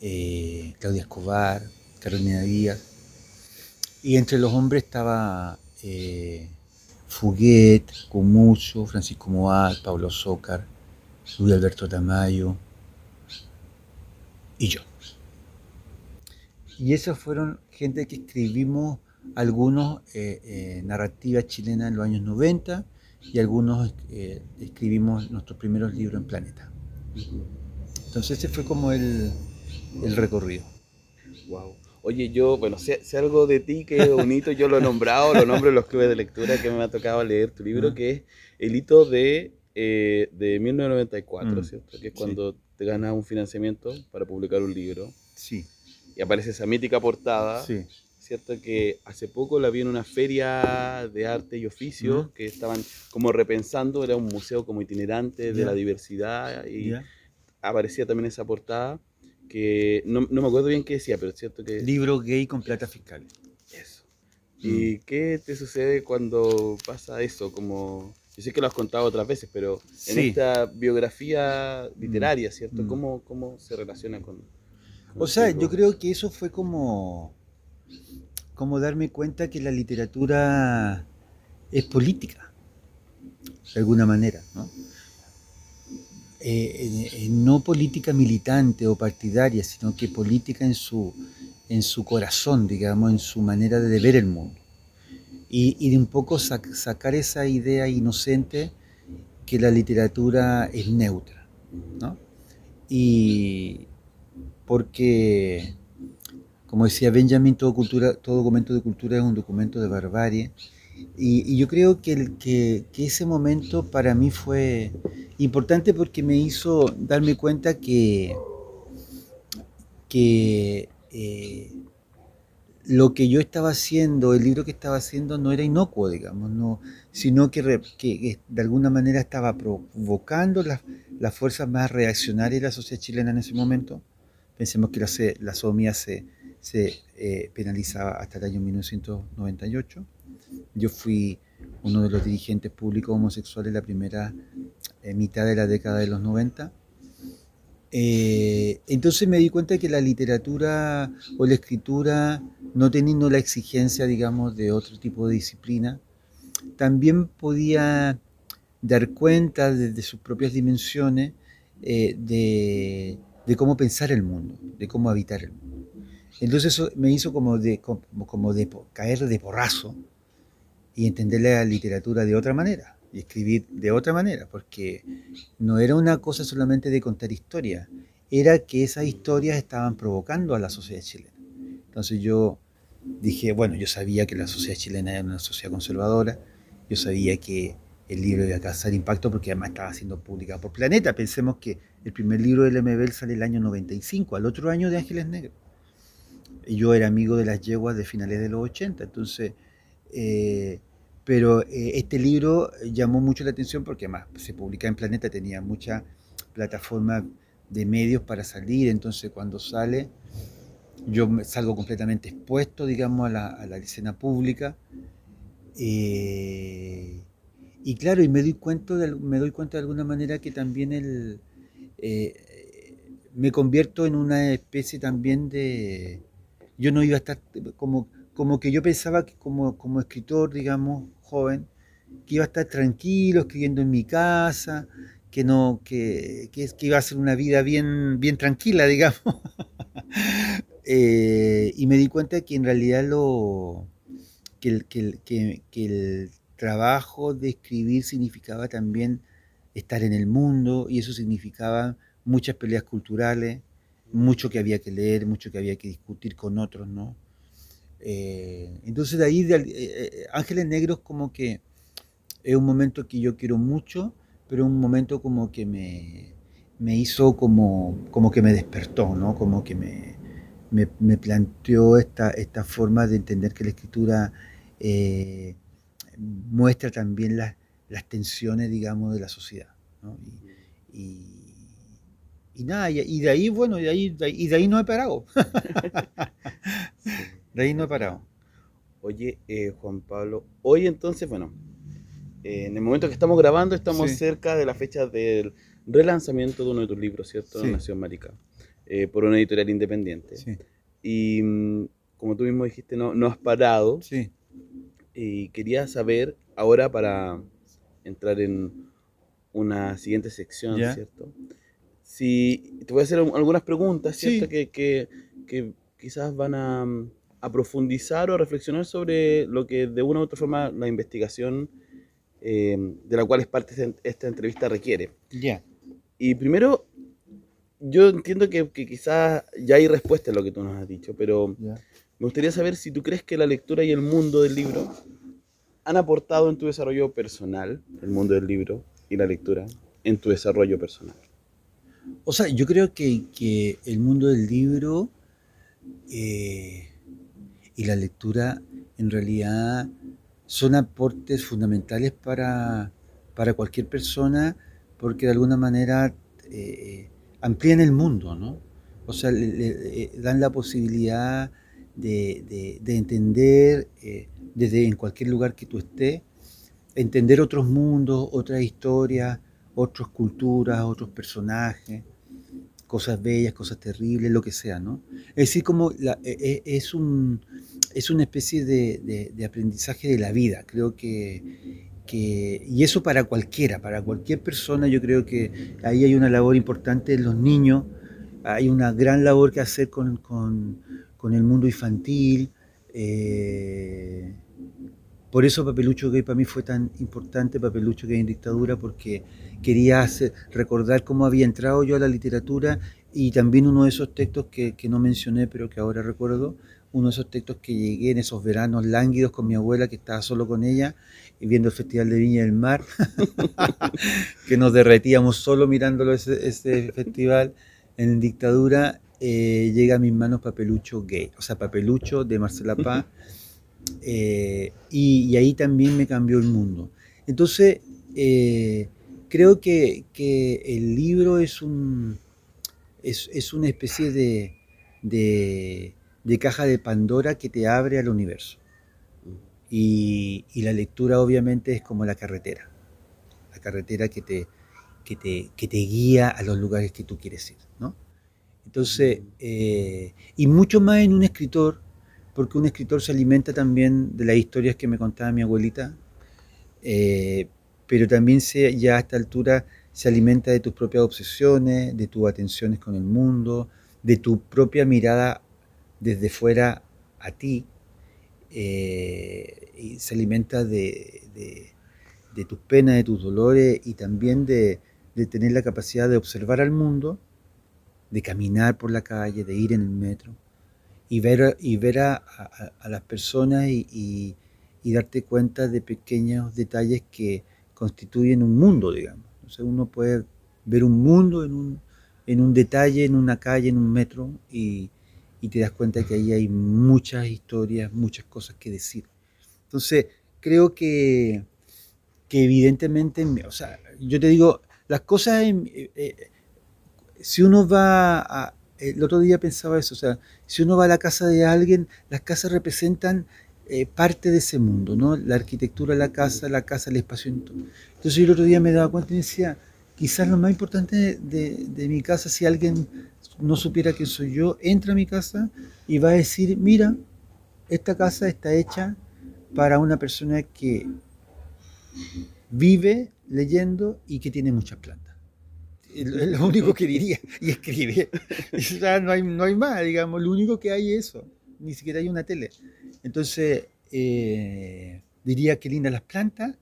Claudia Escobar, Carolina Díaz. Y entre los hombres estaba Fuguet, Cumucho, Francisco Moat, Pablo Zócar, Luis Alberto Tamayo y yo. Y esas fueron gente que escribimos algunos eh, eh, narrativas chilenas en los años 90 y algunos eh, escribimos nuestros primeros libros en Planeta. Entonces ese fue como el, recorrido. Wow. Oye, yo, bueno, sé, algo de ti que es bonito, yo lo he nombrado, lo nombro en los clubes de lectura que me ha tocado leer tu libro, que es El hito de eh, de 1994, mm. ¿cierto? Que es cuando te ganas un financiamiento para publicar un libro. Sí. Y aparece esa mítica portada. Sí. ¿Cierto? Que hace poco la vi en una feria de arte y oficio que estaban como repensando, era un museo como itinerante de la diversidad y aparecía también esa portada que no, no, me acuerdo bien qué decía, pero es cierto que... Libro gay con plata fiscal. Eso. ¿Y mm. qué te sucede cuando pasa eso? Como yo sé que lo has contado otras veces, pero en esta biografía literaria, ¿cierto? Mm. ¿Cómo, ¿Cómo, se relaciona con... o sea, yo creo que eso fue como, como darme cuenta que la literatura es política, de alguna manera, ¿no? Eh, no política militante o partidaria, sino que política en su, en su corazón, digamos, en su manera de ver el mundo y, de un poco sacar esa idea inocente que la literatura es neutra, ¿no? Y porque, como decía Benjamin, todo, cultura, todo documento de cultura es un documento de barbarie, y, yo creo que, el, que, ese momento para mí fue importante porque me hizo darme cuenta que, que eh, lo que yo estaba haciendo, el libro que estaba haciendo no era inocuo, digamos, no, sino que, de alguna manera estaba provocando las, fuerzas más reaccionarias de la sociedad chilena en ese momento. Pensemos que la, la sodomía se, eh, penalizaba hasta el año 1998. Yo fui uno de los dirigentes públicos homosexuales la primera eh, mitad de la década de los 90 eh, entonces me di cuenta que la literatura o la escritura, no teniendo la exigencia, digamos, de otro tipo de disciplina, también podía dar cuenta desde sus propias dimensiones eh, de, cómo pensar el mundo, de cómo habitar el mundo. Entonces eso me hizo como de, como de caer de porrazo y entender la literatura de otra manera y escribir de otra manera, porque no era una cosa solamente de contar historia, era que esas historias estaban provocando a la sociedad chilena. Entonces yo dije, bueno, yo sabía que la sociedad chilena era una sociedad conservadora, yo sabía que el libro iba a causar impacto porque además estaba siendo publicado por Planeta. Pensemos que el primer libro del MBL sale el año 95, al otro año de Ángeles Negros. Yo era amigo de las yeguas de finales de los 80, entonces, eh, pero eh, este libro llamó mucho la atención porque además se publicaba en Planeta, tenía mucha plataforma de medios para salir, entonces cuando sale yo salgo completamente expuesto, digamos, a la, escena pública. Eh, y claro, y me doy, cuenta de, me doy cuenta de alguna manera que también el, me convierto en una especie también de... Yo no iba a estar como, como que yo pensaba que como, como escritor, digamos, joven, que iba a estar tranquilo, escribiendo en mi casa, que no, que, que, que iba a ser una vida bien, bien tranquila, digamos. Eh, y me di cuenta que en realidad lo, que el, que, el trabajo de escribir significaba también estar en el mundo y eso significaba muchas peleas culturales, mucho que había que leer, mucho que había que discutir con otros, ¿no? Eh, entonces de ahí de, eh, Ángeles Negros como que es un momento que yo quiero mucho, pero un momento como que me, me hizo como, como que me despertó, ¿no? Como que me, me, planteó esta, esta forma de entender que la escritura eh, muestra también las, las tensiones, digamos, de la sociedad. ¿no? Y, nada, y, de ahí, bueno, de ahí, de ahí, y de ahí no he parado. de ahí no he parado. Oye, eh, Juan Pablo, hoy entonces, bueno, eh, en el momento que estamos grabando, estamos Sí. cerca de la fecha del relanzamiento de uno de tus libros, ¿cierto? Sí. Nación Marica, eh, por una editorial independiente. Y mm, como tú mismo dijiste, no, no has parado. sí. Y quería saber, ahora para entrar en una siguiente sección, Ya. ¿cierto? Si te voy a hacer un- algunas preguntas, ¿cierto? Sí. Que, que- que quizás van a, mm, a profundizar o a reflexionar sobre lo que de una u otra forma la investigación eh, de la cual es parte esta, esta entrevista requiere. Ya. Y primero, yo entiendo que, que quizás ya hay respuesta a lo que tú nos has dicho, pero me gustaría saber si tú crees que la lectura y el mundo del libro han aportado en tu desarrollo personal, el mundo del libro y la lectura, en tu desarrollo personal. O sea, yo creo que, que el mundo del libro eh, y la lectura en realidad son aportes fundamentales para, para cualquier persona porque de alguna manera eh, amplían el mundo, ¿no? O sea, le, eh, dan la posibilidad de, de- de entender desde en cualquier lugar que tú estés, entender otros mundos, otras historias, otras culturas, otros personajes, cosas bellas, cosas terribles, lo que sea, ¿no? Es decir, como la- e- e- es, un, es una especie de, de- aprendizaje de la vida, creo que, que, y eso para cualquiera, para cualquier persona, yo creo que ahí hay una labor importante en los niños, hay una gran labor que hacer con, con- con el mundo infantil. eh, por eso Papelucho Gay para mí fue tan importante, Papelucho Gay en dictadura, porque quería hacer- recordar cómo había entrado yo a la literatura y también uno de esos textos que, no mencioné, pero que ahora recuerdo, uno de esos textos que llegué en esos veranos lánguidos con mi abuela, que estaba solo con ella, y viendo el Festival de Viña del Mar, que nos derretíamos solo mirándolo ese, ese festival en dictadura, eh, llega a mis manos Papelucho Gay, o sea, Papelucho de Marcela Paz, eh, y, y ahí también me cambió el mundo. Entonces, eh, creo que, que el libro es, un, es, es una especie de, de, de caja de Pandora que te abre al universo. Y, y la lectura obviamente es como la carretera, la carretera que te, que te, que te guía a los lugares que tú quieres ir. ¿no? Entonces, eh, y mucho más en un escritor, porque un escritor se alimenta también de las historias que me contaba mi abuelita, eh, pero también se, ya a esta altura se alimenta de tus propias obsesiones, de tus atenciones con el mundo, de tu propia mirada desde fuera a ti, eh, y se alimenta de, tus penas, de tus dolores y también de tener la capacidad de observar al mundo de caminar por la calle, de ir en el metro y ver, y ver a, las personas y, darte cuenta de pequeños detalles que constituyen un mundo, digamos. Entonces uno puede ver un mundo en un, en un detalle, en una calle, en un metro y, y te das cuenta que ahí hay muchas historias, muchas cosas que decir. Entonces, creo que, que evidentemente, o sea, yo te digo, las cosas, eh, eh, si uno va a, el otro día pensaba eso, o sea, si uno va a la casa de alguien, las casas representan eh, parte de ese mundo, ¿no? La arquitectura la casa, la casa, el espacio. Entonces yo el otro día me daba cuenta y decía, quizás lo más importante de, de mi casa, si alguien no supiera quién soy yo, entra a mi casa y va a decir, mira, esta casa está hecha para una persona que vive leyendo y que tiene muchas plantas. Es lo único que diría. Y escribe. Ya no hay, no hay más, digamos. Lo único que hay es eso. Ni siquiera hay una tele. Entonces, eh, diría que linda las plantas,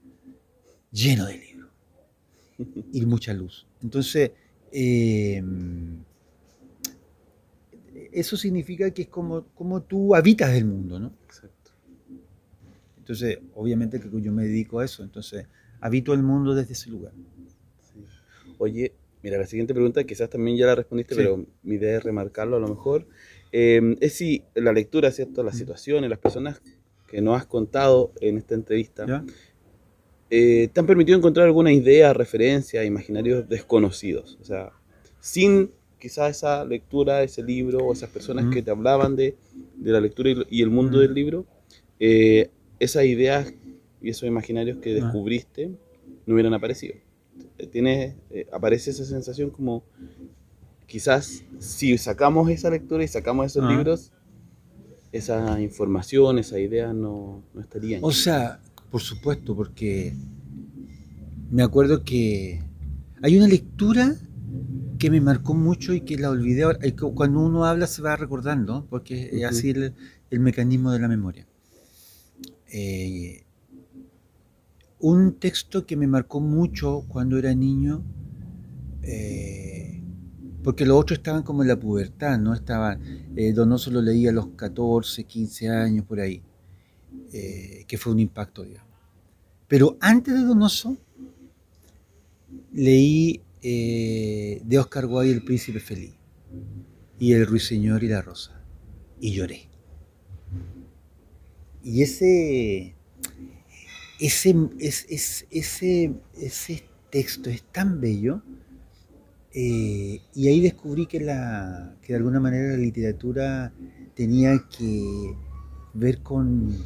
lleno de libros. Y mucha luz. Entonces, eh, eso significa que es como, como tú habitas el mundo, ¿no? Exacto. Entonces, obviamente que yo me dedico a eso, entonces habito el mundo desde ese lugar. Oye, mira, la siguiente pregunta quizás también ya la respondiste, pero mi idea es remarcarlo a lo mejor. Eh, es si la lectura, ¿cierto? Las situaciones, las personas que nos has contado en esta entrevista, eh, te han permitido encontrar alguna idea, referencia, imaginarios desconocidos. O sea, sin quizás esa lectura, ese libro, o esas personas que te hablaban de, la lectura y, el mundo del libro, eh, esas ideas y esos imaginarios que descubriste no hubieran aparecido. Tienes, eh, aparece esa sensación como quizás si sacamos esa lectura y sacamos esos libros, esa información, esa idea no, no estarían. O sea, por supuesto, porque me acuerdo que hay una lectura que me marcó mucho y que la olvidé. Cuando uno habla se va recordando, porque es así el, mecanismo de la memoria. Eh, un texto que me marcó mucho cuando era niño, eh, porque los otros estaban como en la pubertad, ¿no? Estaban, eh, Donoso lo leía a los 14, 15 años, por ahí, eh, que fue un impacto, digamos. Pero antes de Donoso, leí de Oscar Wilde El Príncipe Feliz y El Ruiseñor y la Rosa, y lloré. Y ese ese, ese, ese texto es tan bello eh, y ahí descubrí que, la, que de alguna manera la literatura tenía que ver con,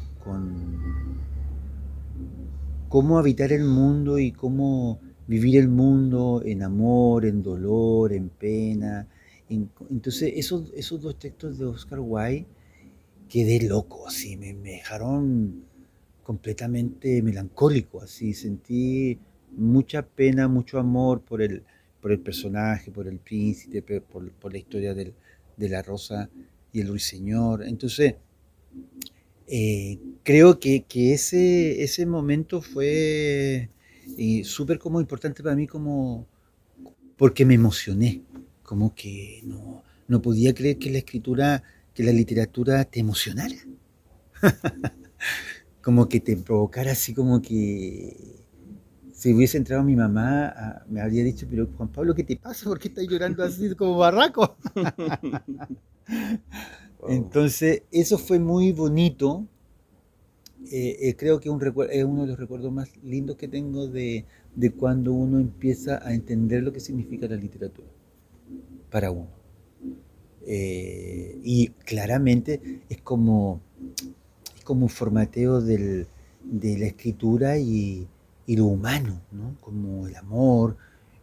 cómo habitar el mundo y cómo vivir el mundo en amor, en dolor, en pena. entonces esos, esos dos textos de Oscar Wilde quedé loco, así, me dejaron completamente melancólico, así sentí mucha pena, mucho amor por el, por el personaje, por el príncipe, por, la historia de la rosa y el ruiseñor. Entonces, eh, creo que, ese, ese momento fue eh, súper como importante para mí como porque me emocioné, como que no, no podía creer que la escritura, que la literatura te emocionara. como que te provocara así como que si hubiese entrado mi mamá, ah, me habría dicho, pero Juan Pablo, ¿qué te pasa? ¿Por qué estás llorando así como barraco? Entonces, eso fue muy bonito. Eh, eh, creo que un es uno de los recuerdos más lindos que tengo de, cuando uno empieza a entender lo que significa la literatura para uno. Eh, y claramente es como como formateo de la escritura y, lo humano, ¿no? como el amor.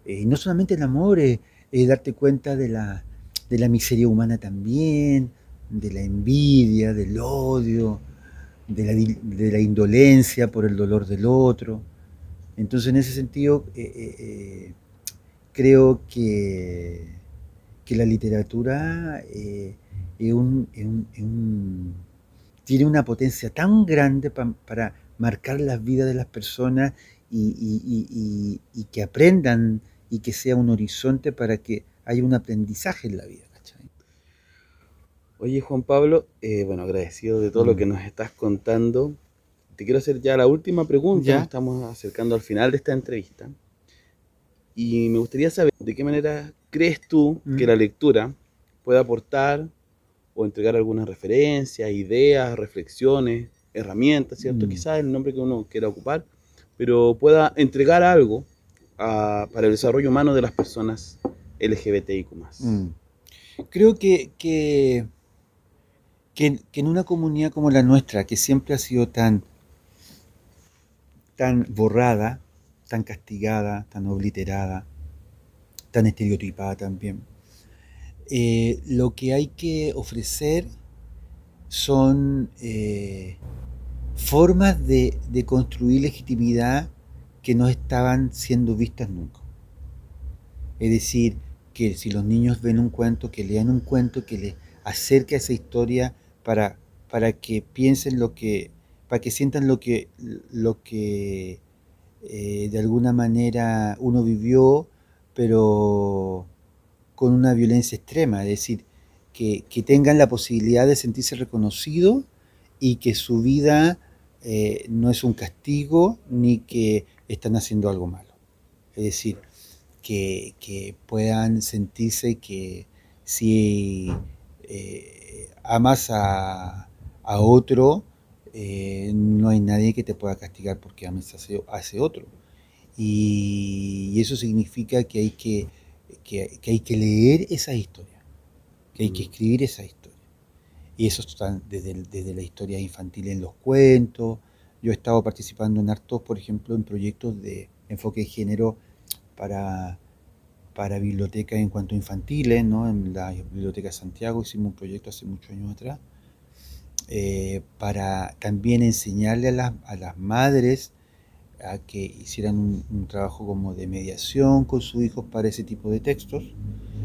Eh, no solamente el amor, es darte cuenta de la, de la miseria humana también, de la envidia, del odio, de la, de la, indolencia por el dolor del otro. Entonces, en ese sentido, eh, eh, creo que, que, la literatura es un, tiene una potencia tan grande para marcar las vidas de las personas y, que aprendan y que sea un horizonte para que haya un aprendizaje en la vida. Oye, Juan Pablo, eh, bueno, agradecido de todo lo mm. que nos estás contando. Te quiero hacer ya la última pregunta. Nos estamos acercando al final de esta entrevista. Y me gustaría saber de qué manera crees tú que mm. la lectura puede aportar o entregar algunas referencias, ideas, reflexiones, herramientas, ¿cierto? Mm. Quizás el nombre que uno quiera ocupar, pero pueda entregar algo para el desarrollo humano de las personas LGBTIQ. Creo que, que que, en una comunidad como la nuestra, que siempre ha sido tan, tan borrada, tan castigada, tan obliterada, tan estereotipada también, eh, lo que hay que ofrecer son eh, formas de, construir legitimidad que no estaban siendo vistas nunca. Es decir, que si los niños ven un cuento, que lean un cuento que les acerque a esa historia para, para que piensen lo que, para que sientan lo que, lo que eh, de alguna manera uno vivió, pero con una violencia extrema, es decir, que, tengan la posibilidad de sentirse reconocido y que su vida eh, no es un castigo ni que están haciendo algo malo. Es decir, que, puedan sentirse que si eh, amas a, otro, eh, no hay nadie que te pueda castigar porque ames a ese, otro. Y, eso significa que hay que, hay que leer esa historia, que hay que mm. escribir esa historia. Y eso está desde, desde la historia infantil en los cuentos. Yo he estado participando en hartos, por ejemplo, en proyectos de enfoque de género para para bibliotecas en cuanto a infantiles, ¿no? en la Biblioteca de Santiago hicimos un proyecto hace muchos años atrás, eh, para también enseñarle a las, a las, madres a que hicieran un, trabajo como de mediación con sus hijos para ese tipo de textos.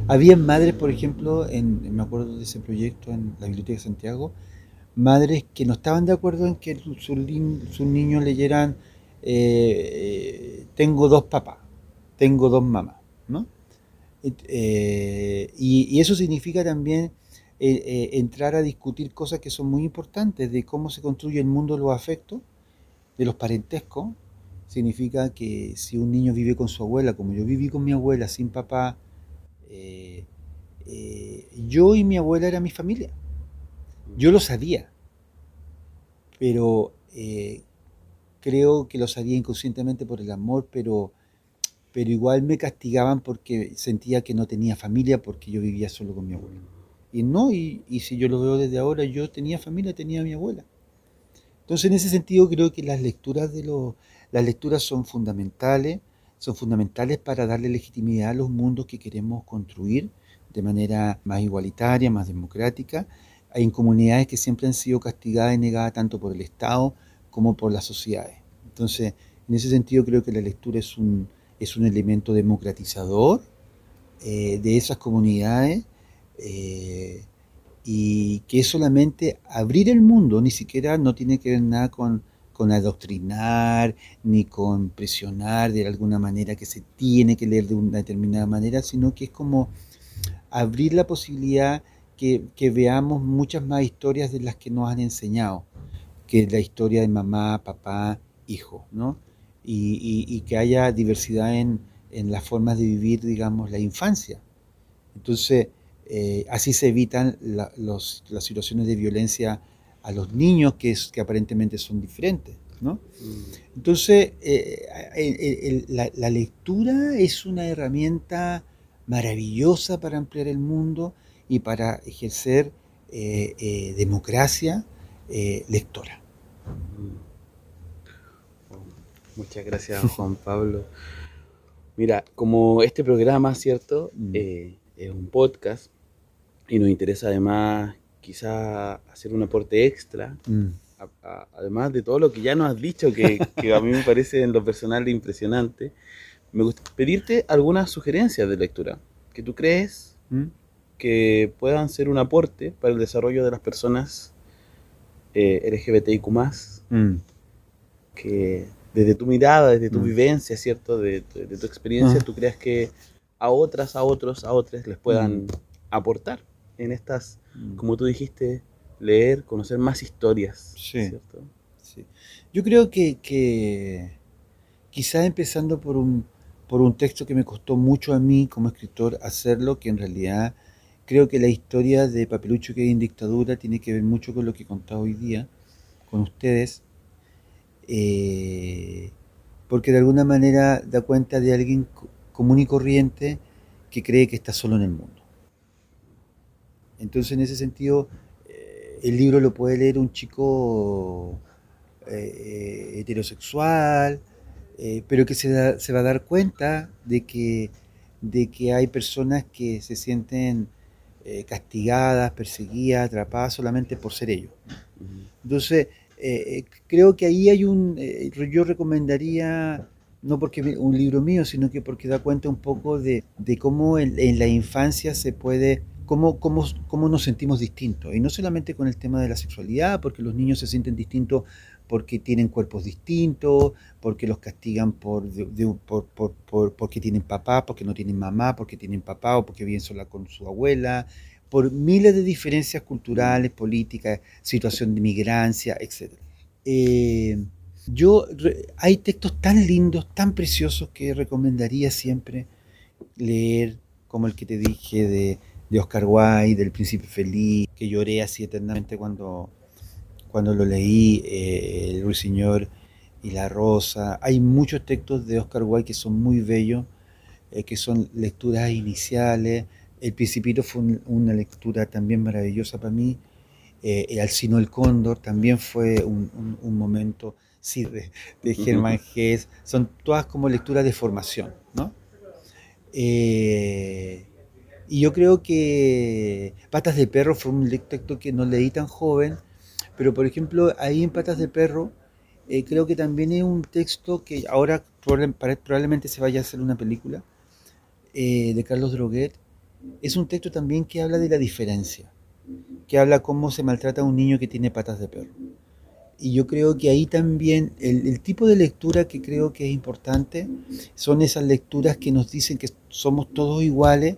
Había madres, por ejemplo, en, me acuerdo de ese proyecto en la Biblioteca de Santiago, madres que no estaban de acuerdo en que sus niños leyeran eh, Tengo dos papás, tengo dos mamás, ¿no? Eh, y, eso significa también eh, entrar a discutir cosas que son muy importantes, de cómo se construye el mundo de los afectos, de los parentescos. Significa que si un niño vive con su abuela, como yo viví con mi abuela sin papá, yo y mi abuela era mi familia. Yo lo sabía, pero creo que lo sabía inconscientemente por el amor, pero pero igual me castigaban porque sentía que no tenía familia porque yo vivía solo con mi abuela. Y no, y, si yo lo veo desde ahora, yo tenía familia, tenía a mi abuela. Entonces, en ese sentido, creo que las lecturas, de los, las lecturas son fundamentales, son fundamentales para darle legitimidad a los mundos que queremos construir de manera más igualitaria, más democrática, en comunidades que siempre han sido castigadas y negadas tanto por el Estado como por las sociedades. Entonces, en ese sentido, creo que la lectura es un, es un elemento democratizador eh, de esas comunidades eh, y que es solamente abrir el mundo, ni siquiera no tiene que ver nada con, con adoctrinar ni con presionar de alguna manera que se tiene que leer de una determinada manera, sino que es como abrir la posibilidad que, veamos muchas más historias de las que nos han enseñado, que la historia de mamá, papá, hijo, ¿no? y, que haya diversidad en, las formas de vivir, digamos, la infancia. Entonces, eh, así se evitan las situaciones de violencia a los niños que, es, que aparentemente son diferentes. ¿no? Mm. Entonces, eh, la, lectura es una herramienta maravillosa para ampliar el mundo y para ejercer eh, democracia lectora. Mm. Muchas gracias, Juan Pablo. Mira, como este programa, ¿cierto? Mm. Eh, es un podcast y nos interesa además quizá hacer un aporte extra, mm. además de todo lo que ya nos has dicho, que, a mí me parece en lo personal impresionante, me gusta pedirte algunas sugerencias de lectura que tú crees mm. que puedan ser un aporte para el desarrollo de las personas eh, LGBTIQ+, que desde tu mirada, desde tu mm. vivencia, ¿cierto? De, tu experiencia, mm. ¿tú crees que a otras, a otros, a otros les puedan mm. aportar en estas, mm. como tú dijiste, leer, conocer más historias. Sí. Yo creo que, que quizás empezando por un, por un texto que me costó mucho a mí como escritor hacerlo, que en realidad creo que la historia de Papelucho que hay en dictadura tiene que ver mucho con lo que he contado hoy día con ustedes, eh, porque de alguna manera da cuenta de alguien común y corriente que cree que está solo en el mundo. Entonces en ese sentido eh, el libro lo puede leer un chico eh, heterosexual, pero que se, se, va a dar cuenta de que, de que hay personas que se sienten castigadas, perseguidas, atrapadas solamente por ser ellos. Entonces, eh, creo que ahí hay un, eh, yo recomendaría, no porque un libro mío, sino que porque da cuenta un poco de, cómo en, la infancia se puede, cómo, cómo, cómo nos sentimos distintos. Y no solamente con el tema de la sexualidad, porque los niños se sienten distintos porque tienen cuerpos distintos, porque los castigan por, por, porque tienen papá, porque no tienen mamá, porque tienen papá o porque viven sola con su abuela, por miles de diferencias culturales, políticas, situación de migrancia, etc. Eh, yo, hay textos tan lindos, tan preciosos que recomendaría siempre leer, como el que te dije de, Oscar Wilde, del Príncipe Feliz, que lloré así eternamente cuando, cuando lo leí, eh, El Ruiseñor y la Rosa. Hay muchos textos de Oscar Wilde que son muy bellos, eh, que son lecturas iniciales, el Principito fue una lectura también maravillosa para mí. Eh, el Alcino el Cóndor también fue un, momento sí, de, de Germán Gess. Son todas como lecturas de formación. ¿no? Eh, y yo creo que Patas de Perro fue un texto que no leí tan joven, pero por ejemplo ahí en Patas de Perro eh, creo que también es un texto que ahora probablemente se vaya a hacer una película de Carlos Droguet, es un texto también que habla de la diferencia, que habla cómo se maltrata a un niño que tiene patas de perro. Y yo creo que ahí también el, tipo de lectura que creo que es importante son esas lecturas que nos dicen que somos todos iguales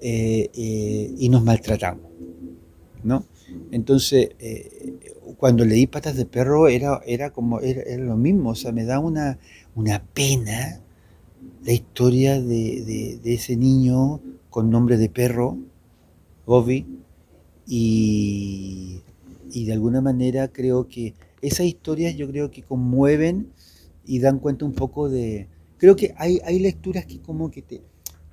eh, eh, y nos maltratamos. ¿no? Entonces, eh, cuando leí Patas de Perro era, era como era, lo mismo, o sea, me da una, una pena la historia de, de ese niño con nombre de perro, Bobby, y, de alguna manera creo que esas historias yo creo que conmueven y dan cuenta un poco de... Creo que hay, hay lecturas que como que te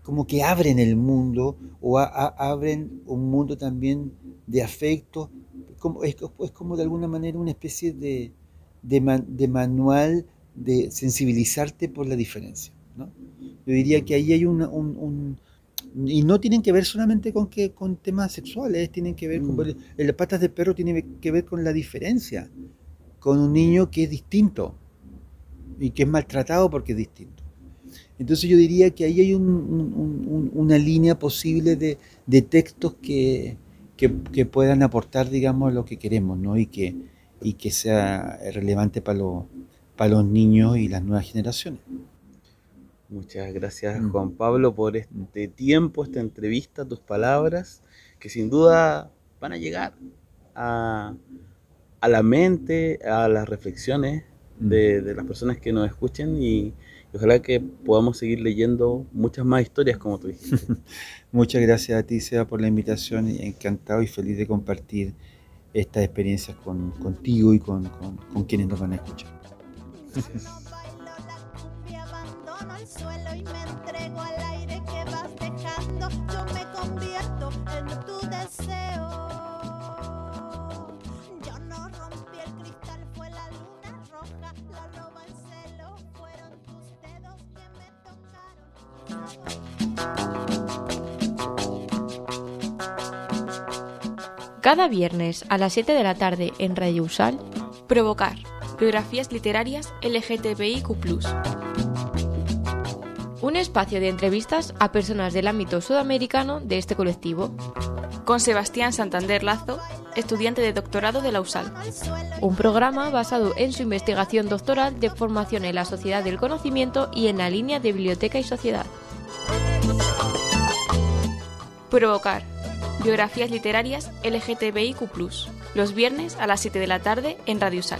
como que abren el mundo o abren un mundo también de afecto, como, es, como de alguna manera una especie de, de, manual de sensibilizarte por la diferencia. ¿no? Yo diría que ahí hay un, y no tienen que ver solamente con que con temas sexuales, tienen que ver con mm. el, patas de perro tiene que ver con la diferencia, con un niño que es distinto y que es maltratado porque es distinto. Entonces yo diría que ahí hay una línea posible de, textos que, que, puedan aportar, digamos, lo que queremos, ¿no? Y que, y que sea relevante para, para los niños y las nuevas generaciones. Muchas gracias mm. Juan Pablo por este tiempo, esta entrevista, tus palabras, que sin duda van a llegar a, la mente, a las reflexiones mm. de, las personas que nos escuchen y, ojalá que podamos seguir leyendo muchas más historias como tú dijiste. Muchas gracias a ti, Seba, por la invitación. Encantado y feliz de compartir estas experiencias con, contigo y con, con quienes nos van a escuchar. Gracias. Cada viernes a las 7 de la tarde en Radio Usal, Provocar. Biografías literarias LGTBIQ un espacio de entrevistas a personas del ámbito sudamericano de este colectivo. Con Sebastián Santander Lazo, estudiante de doctorado de la USAL. Un programa basado en su investigación doctoral de formación en la sociedad del conocimiento y en la línea de biblioteca y sociedad. Provocar. Biografías literarias LGTBIQ. Los viernes a las 7 de la tarde en Radio Sal.